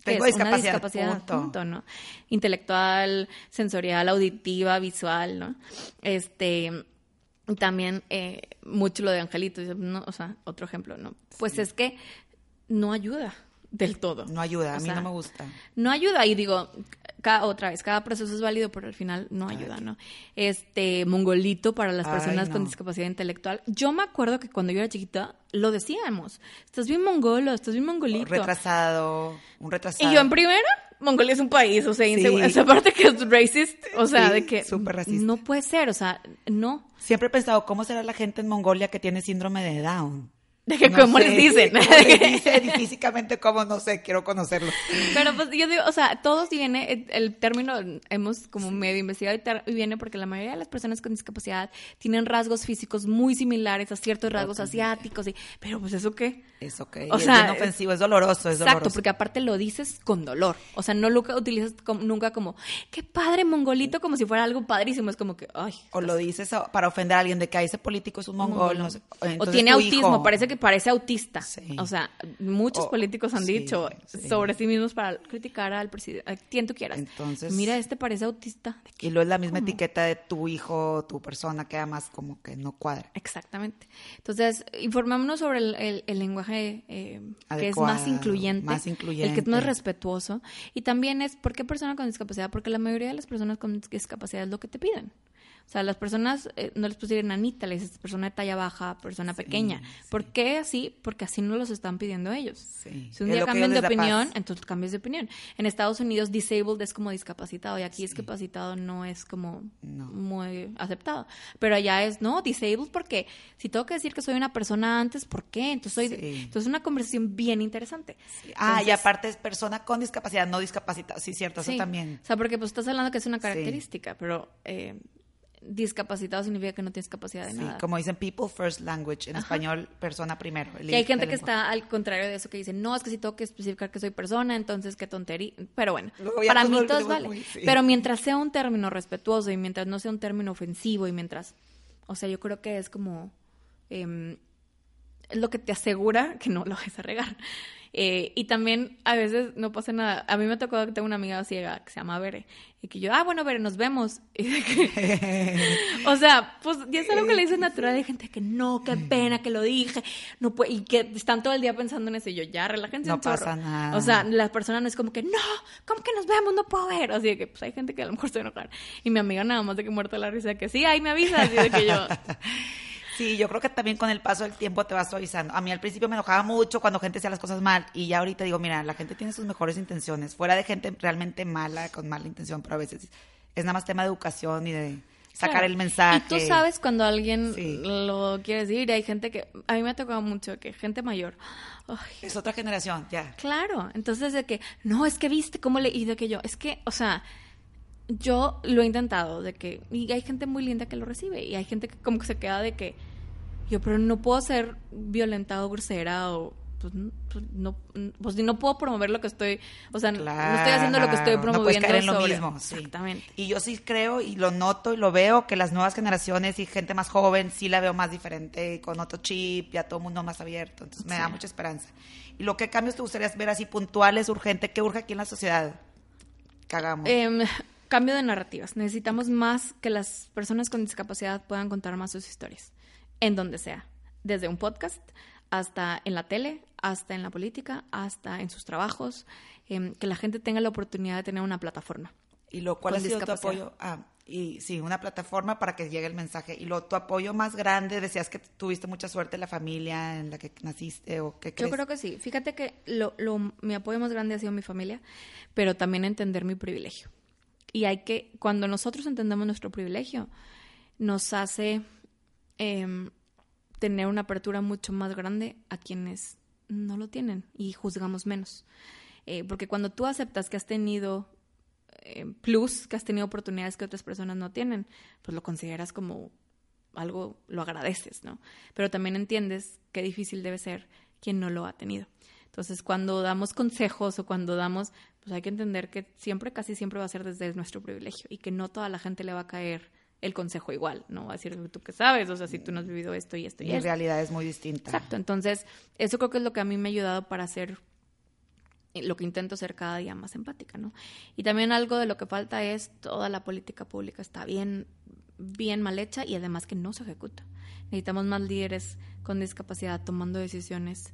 tengo es discapacidad, una discapacidad punto. ¿no? Intelectual, sensorial, auditiva, visual, ¿no? Este, también eh, mucho lo de Angelito, no, o sea, otro ejemplo, ¿no? Pues es que no ayuda del todo. No ayuda, a mí no me gusta. No ayuda, y digo, cada, otra vez, cada proceso es válido, pero al final no ayuda, ¿no? Este, mongolito para las personas con discapacidad intelectual. Yo me acuerdo que cuando yo era chiquita, lo decíamos, estás bien mongolo, estás bien mongolito. retrasado, un retrasado. Y yo en primera, Mongolia es un país, o sea, esa parte que es racist, o sea, de que no puede ser, o sea, no. Siempre he pensado, ¿cómo será la gente en Mongolia que tiene síndrome de Down? De que [LAUGHS] cómo les dicen. ¿Cómo [LAUGHS] físicamente cómo, no sé, quiero conocerlo. Pero pues yo digo, o sea, todos viene, el, término hemos como medio investigado y, viene porque la mayoría de las personas con discapacidad tienen rasgos físicos muy similares a ciertos rasgos asiáticos, y, pero pues eso qué. Es ok. O sea, es ofensivo, es doloroso, es exacto, porque aparte lo dices con dolor. O sea, no lo utilizas nunca como, qué padre mongolito, como si fuera algo padrísimo. Es como que, ay. O lo dices para ofender a alguien de que ese político es un mongol. o tiene autismo, parece que parece autista. O sea, muchos políticos han dicho sobre sí mismos para criticar al presidente, a quien tú quieras. Entonces. Mira, este parece autista. Y lo es la misma etiqueta de tu hijo, tu persona, queda más como que no cuadra. Exactamente. Entonces, informémonos sobre el lenguaje eh, que es más incluyente, más incluyente, el que es más respetuoso. Y también es, ¿por qué persona con discapacidad? Porque la mayoría de las personas con discapacidad es lo que te piden. O sea, las personas eh, no les puedes decir nanita, les dices persona de talla baja, persona pequeña. ¿Por qué así? Porque así no los están pidiendo ellos. Si un día cambian de opinión, entonces cambias de opinión. En Estados Unidos, disabled es como discapacitado y aquí discapacitado no es como muy aceptado. Pero allá es, no, disabled porque si tengo que decir que soy una persona antes, ¿por qué? Entonces, soy, entonces es una conversación bien interesante. ah, y aparte es persona con discapacidad, no discapacitada. Sí, cierto, eso también. O sea, porque pues estás hablando que es una característica, pero... Eh, discapacitado significa que no tienes capacidad de sí, nada. como dicen people first language, en español persona primero. Y hay gente que está al contrario de eso, que dice, no, es que si tengo que especificar que soy persona, entonces qué tontería. Pero bueno, para mí todo vale. Pero mientras sea un término respetuoso y mientras no sea un término ofensivo y mientras, o sea, yo creo que es como... Eh, lo que te asegura que no lo vas a regar. Eh, y también a veces no pasa nada. A mí me tocó que tengo una amiga ciega que se llama Bere. Y que yo, ah, bueno, Bere, nos vemos. [LAUGHS] o sea, pues ya es algo que le dice natural. Hay gente que no, qué pena que lo dije. no Y que están todo el día pensando en eso. Y yo, ya, relájense No pasa nada. O sea, la persona no es como que, no, ¿cómo que nos vemos? No puedo ver. Así que, pues hay gente que a lo mejor se enoja. Y mi amiga nada más de que muerta la risa, que sí, ahí me avisa. Así de que yo... [LAUGHS] Sí, yo creo que también con el paso del tiempo te vas suavizando. A mí al principio me enojaba mucho cuando gente hacía las cosas mal y ya ahorita digo, mira, la gente tiene sus mejores intenciones, fuera de gente realmente mala, con mala intención, pero a veces es nada más tema de educación y de sacar el mensaje. Y tú sabes cuando alguien lo quiere decir y hay gente que, a mí me ha tocado mucho que gente mayor. es otra generación, ya. Claro, entonces de que, no, es que viste cómo le, y de que yo, es que, o sea yo lo he intentado de que y hay gente muy linda que lo recibe y hay gente que como que se queda de que yo, pero no puedo ser violenta o grosera o pues, pues no, pues no puedo promover lo que estoy, o sea, no estoy haciendo lo que estoy promoviendo. No en lo mismo, Exactamente. Y yo sí creo y lo noto y lo veo que las nuevas generaciones y gente más joven sí la veo más diferente, con otro chip, ya todo el mundo más abierto. Entonces me da mucha esperanza. ¿Y lo que cambios te gustaría ver así puntuales, urgente? ¿Qué urge aquí en la sociedad? Que hagamos. Em, cambio de narrativas. Necesitamos más que las personas con discapacidad puedan contar más sus historias, en donde sea, desde un podcast hasta en la tele, hasta en la política, hasta en sus trabajos, em, que la gente tenga la oportunidad de tener una plataforma. ¿Y lo cuál ha sido tu apoyo? Ah, y sí, una plataforma para que llegue el mensaje. ¿Y lo tu apoyo más grande? Decías que tuviste mucha suerte en la familia en la que naciste o qué crees? Yo creo que sí. Fíjate que lo, lo, mi apoyo más grande ha sido mi familia, pero también entender mi privilegio. Y hay que, cuando nosotros entendemos nuestro privilegio, nos hace em, tener una apertura mucho más grande a quienes no lo tienen y juzgamos menos. Eh, porque cuando tú aceptas que has tenido eh, plus, que has tenido oportunidades que otras personas no tienen, pues lo consideras como algo, lo agradeces, ¿no? Pero también entiendes qué difícil debe ser quien no lo ha tenido. Entonces, cuando damos consejos o cuando damos, pues hay que entender que siempre, casi siempre va a ser desde nuestro privilegio y que no toda la gente le va a caer el consejo igual, ¿no? Va a decir, tú qué sabes, o sea, si tú no has vivido esto y esto y, y en realidad es muy distinta. Exacto, entonces, eso creo que es lo que a mí me ha ayudado para hacer lo que intento ser cada día más empática, ¿no? Y también algo de lo que falta es toda la política pública está bien, bien mal hecha y además que no se ejecuta. Necesitamos más líderes con discapacidad tomando decisiones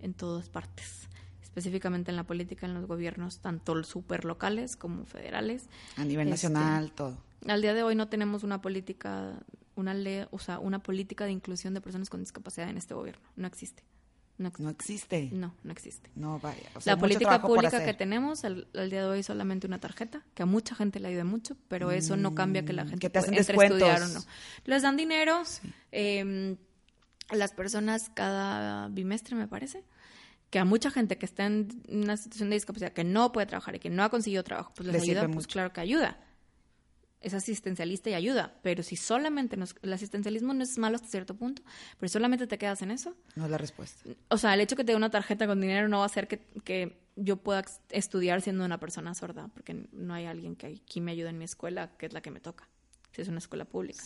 en todas partes, específicamente en la política, en los gobiernos, tanto super locales como federales. A nivel este, nacional, todo. Al día de hoy no tenemos una política, una ley, o sea, una política de inclusión de personas con discapacidad en este gobierno. No existe. No, existe. No, no existe. No, vaya. la política pública que tenemos al, día de hoy es solamente una tarjeta, que a mucha gente le ayuda mucho, pero eso no cambia que la mm, gente que te hacen entre estudiar o no. Les dan dinero, eh, las personas cada bimestre, me parece, que a mucha gente que está en una situación de discapacidad, que no puede trabajar y que no ha conseguido trabajo, pues les, ayuda, pues claro que ayuda. Es asistencialista y ayuda, pero si solamente nos, el asistencialismo no es malo hasta cierto punto, pero solamente te quedas en eso. No es la respuesta. O sea, el hecho que te dé una tarjeta con dinero no va a hacer que, que yo pueda estudiar siendo una persona sorda, porque no hay alguien que aquí me ayude en mi escuela, que es la que me toca si es una escuela pública.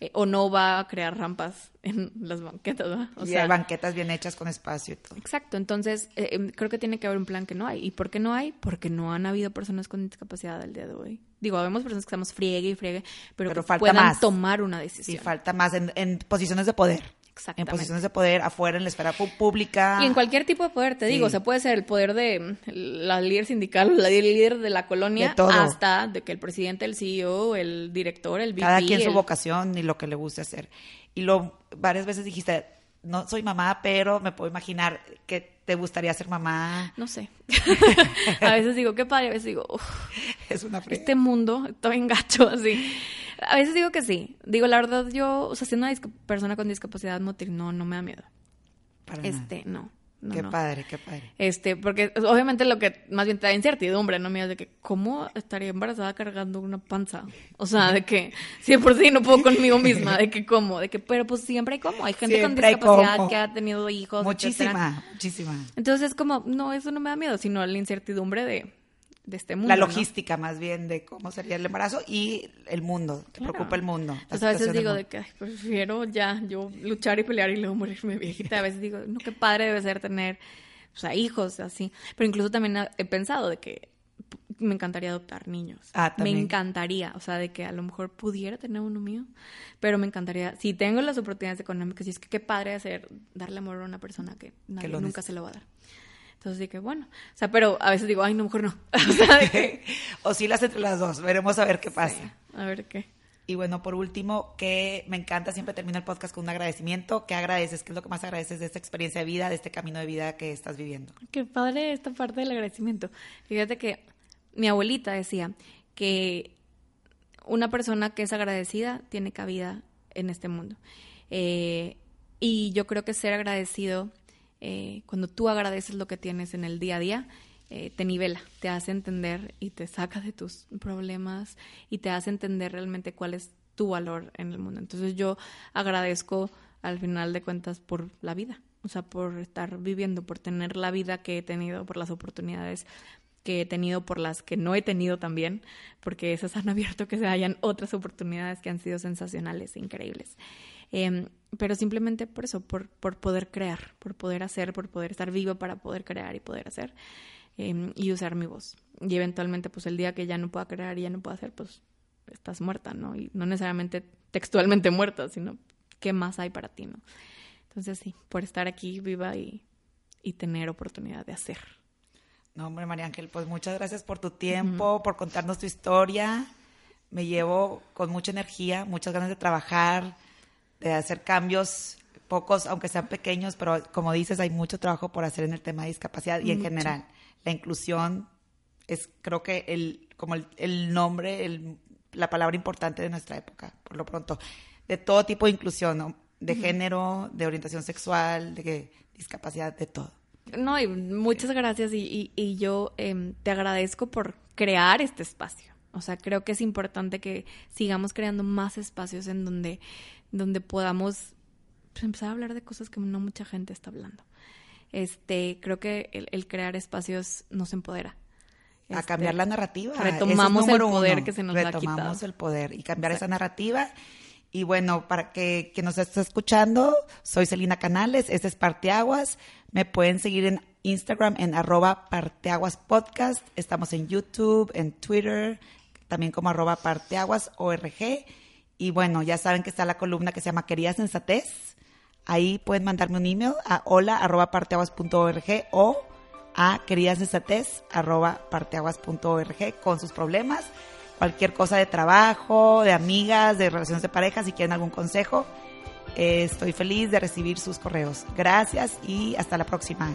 Eh, o no va a crear rampas en las banquetas, ¿verdad? O sea, hay banquetas bien hechas con espacio y todo. Exacto, entonces eh, em, creo que tiene que haber un plan que no hay. ¿Y por qué no hay? Porque no han habido personas con discapacidad al día de hoy. Digo, vemos personas que estamos friegue y friegue, pero, que puedan tomar una decisión. Sí, falta más en posiciones de poder. En posiciones de poder afuera, en la esfera pública. Y en cualquier tipo de poder, te digo. O sea, puede ser el poder de la líder sindical, la líder de la colonia, hasta de que el presidente, el CEO, el director, el VP. Cada quien su vocación y lo que le guste hacer. Y lo varias veces dijiste, no soy mamá, pero me puedo imaginar que te gustaría ser mamá. No sé. [LAUGHS] a veces digo, qué padre, a veces digo, es una este mundo, estoy en gacho, [LAUGHS] así. A veces digo que sí. Digo, la verdad, yo, o sea, siendo una persona con discapacidad motriz, no, no me da miedo. Para este, no. Qué padre, qué padre. Este, porque obviamente lo que más bien te da incertidumbre, ¿no? Mira, de que, ¿cómo estaría embarazada cargando una panza? O sea, de que, si por sí no puedo conmigo misma, de que, ¿cómo? De que, pero pues siempre hay como. Hay gente con discapacidad que ha tenido hijos. Muchísima, muchísima. Entonces es como, no, eso no me da miedo, sino la incertidumbre de de este mundo. La logística más bien de cómo sería el embarazo y el mundo, te preocupa el mundo. Pues a veces digo de que prefiero ya yo luchar y pelear y luego morirme [LAUGHS] viejita. A veces digo, no, qué padre debe ser tener o sea, hijos, así. Pero incluso también he pensado de que me encantaría adoptar niños. Ah, me encantaría, o sea, de que a lo mejor pudiera tener uno mío, pero me encantaría, si tengo las oportunidades económicas, y es que qué padre hacer, darle amor a una persona que, nadie, nunca se lo va a dar. Entonces dije, bueno, o sea, pero a veces digo, ay, no, mejor no. [LAUGHS] [LAUGHS] o, sí las entre las dos, veremos a ver qué pasa. a ver qué. Y bueno, por último, que me encanta, siempre termino el podcast con un agradecimiento. ¿Qué agradeces? ¿Qué es lo que más agradeces de esta experiencia de vida, de este camino de vida que estás viviendo? Qué padre esta parte del agradecimiento. Fíjate que mi abuelita decía que una persona que es agradecida tiene cabida en este mundo. Eh, y yo creo que ser agradecido eh, cuando tú agradeces lo que tienes en el día a día, eh, te nivela, te hace entender y te saca de tus problemas y te hace entender realmente cuál es tu valor en el mundo. Entonces yo agradezco al final de cuentas por la vida, o sea, por estar viviendo, por tener la vida que he tenido, por las oportunidades que he tenido, por las que no he tenido también, porque esas han abierto que se hayan otras oportunidades que han sido sensacionales e increíbles. Em, pero simplemente por eso, por, por poder crear, por poder hacer, por poder estar vivo para poder crear y poder hacer em, y usar mi voz. Y eventualmente, pues el día que ya no pueda crear y ya no pueda hacer, pues estás muerta, ¿no? Y no necesariamente textualmente [LAUGHS] muerta, sino qué más hay para ti, ¿no? Entonces sí, por estar aquí viva y, y tener oportunidad de hacer. No, hombre, María Ángel, pues muchas gracias por tu tiempo, por contarnos tu historia. Me llevo con mucha energía, muchas ganas de trabajar, de hacer cambios, pocos, aunque sean pequeños, pero como dices, hay mucho trabajo por hacer en el tema de discapacidad y en general. La inclusión es, creo que, el, como el, nombre, el, la palabra importante de nuestra época, por lo pronto. De todo tipo de inclusión, de género, de orientación sexual, de discapacidad, de todo. No, y muchas gracias y, y, yo em, te agradezco por crear este espacio. O sea, creo que es importante que sigamos creando más espacios en donde, donde podamos pues, empezar a hablar de cosas que no mucha gente está hablando. Este, creo que el, crear espacios nos empodera. a cambiar este, la narrativa. Retomamos el poder que se nos ha quitado. Retomamos el poder y cambiar esa narrativa y bueno, para que, que nos esté escuchando, soy Celina Canales, este es Parteaguas. Me pueden seguir en Instagram en arroba Parteaguas Podcast. Estamos en YouTube, en Twitter, también como arroba Parteaguas ORG. Y bueno, ya saben que está la columna que se llama Querida Sensatez. Ahí pueden mandarme un email a hola o a queridasensatez con sus problemas cualquier cosa de trabajo, de amigas, de relaciones de pareja, si quieren algún consejo, eh, estoy feliz de recibir sus correos. Gracias y hasta la próxima.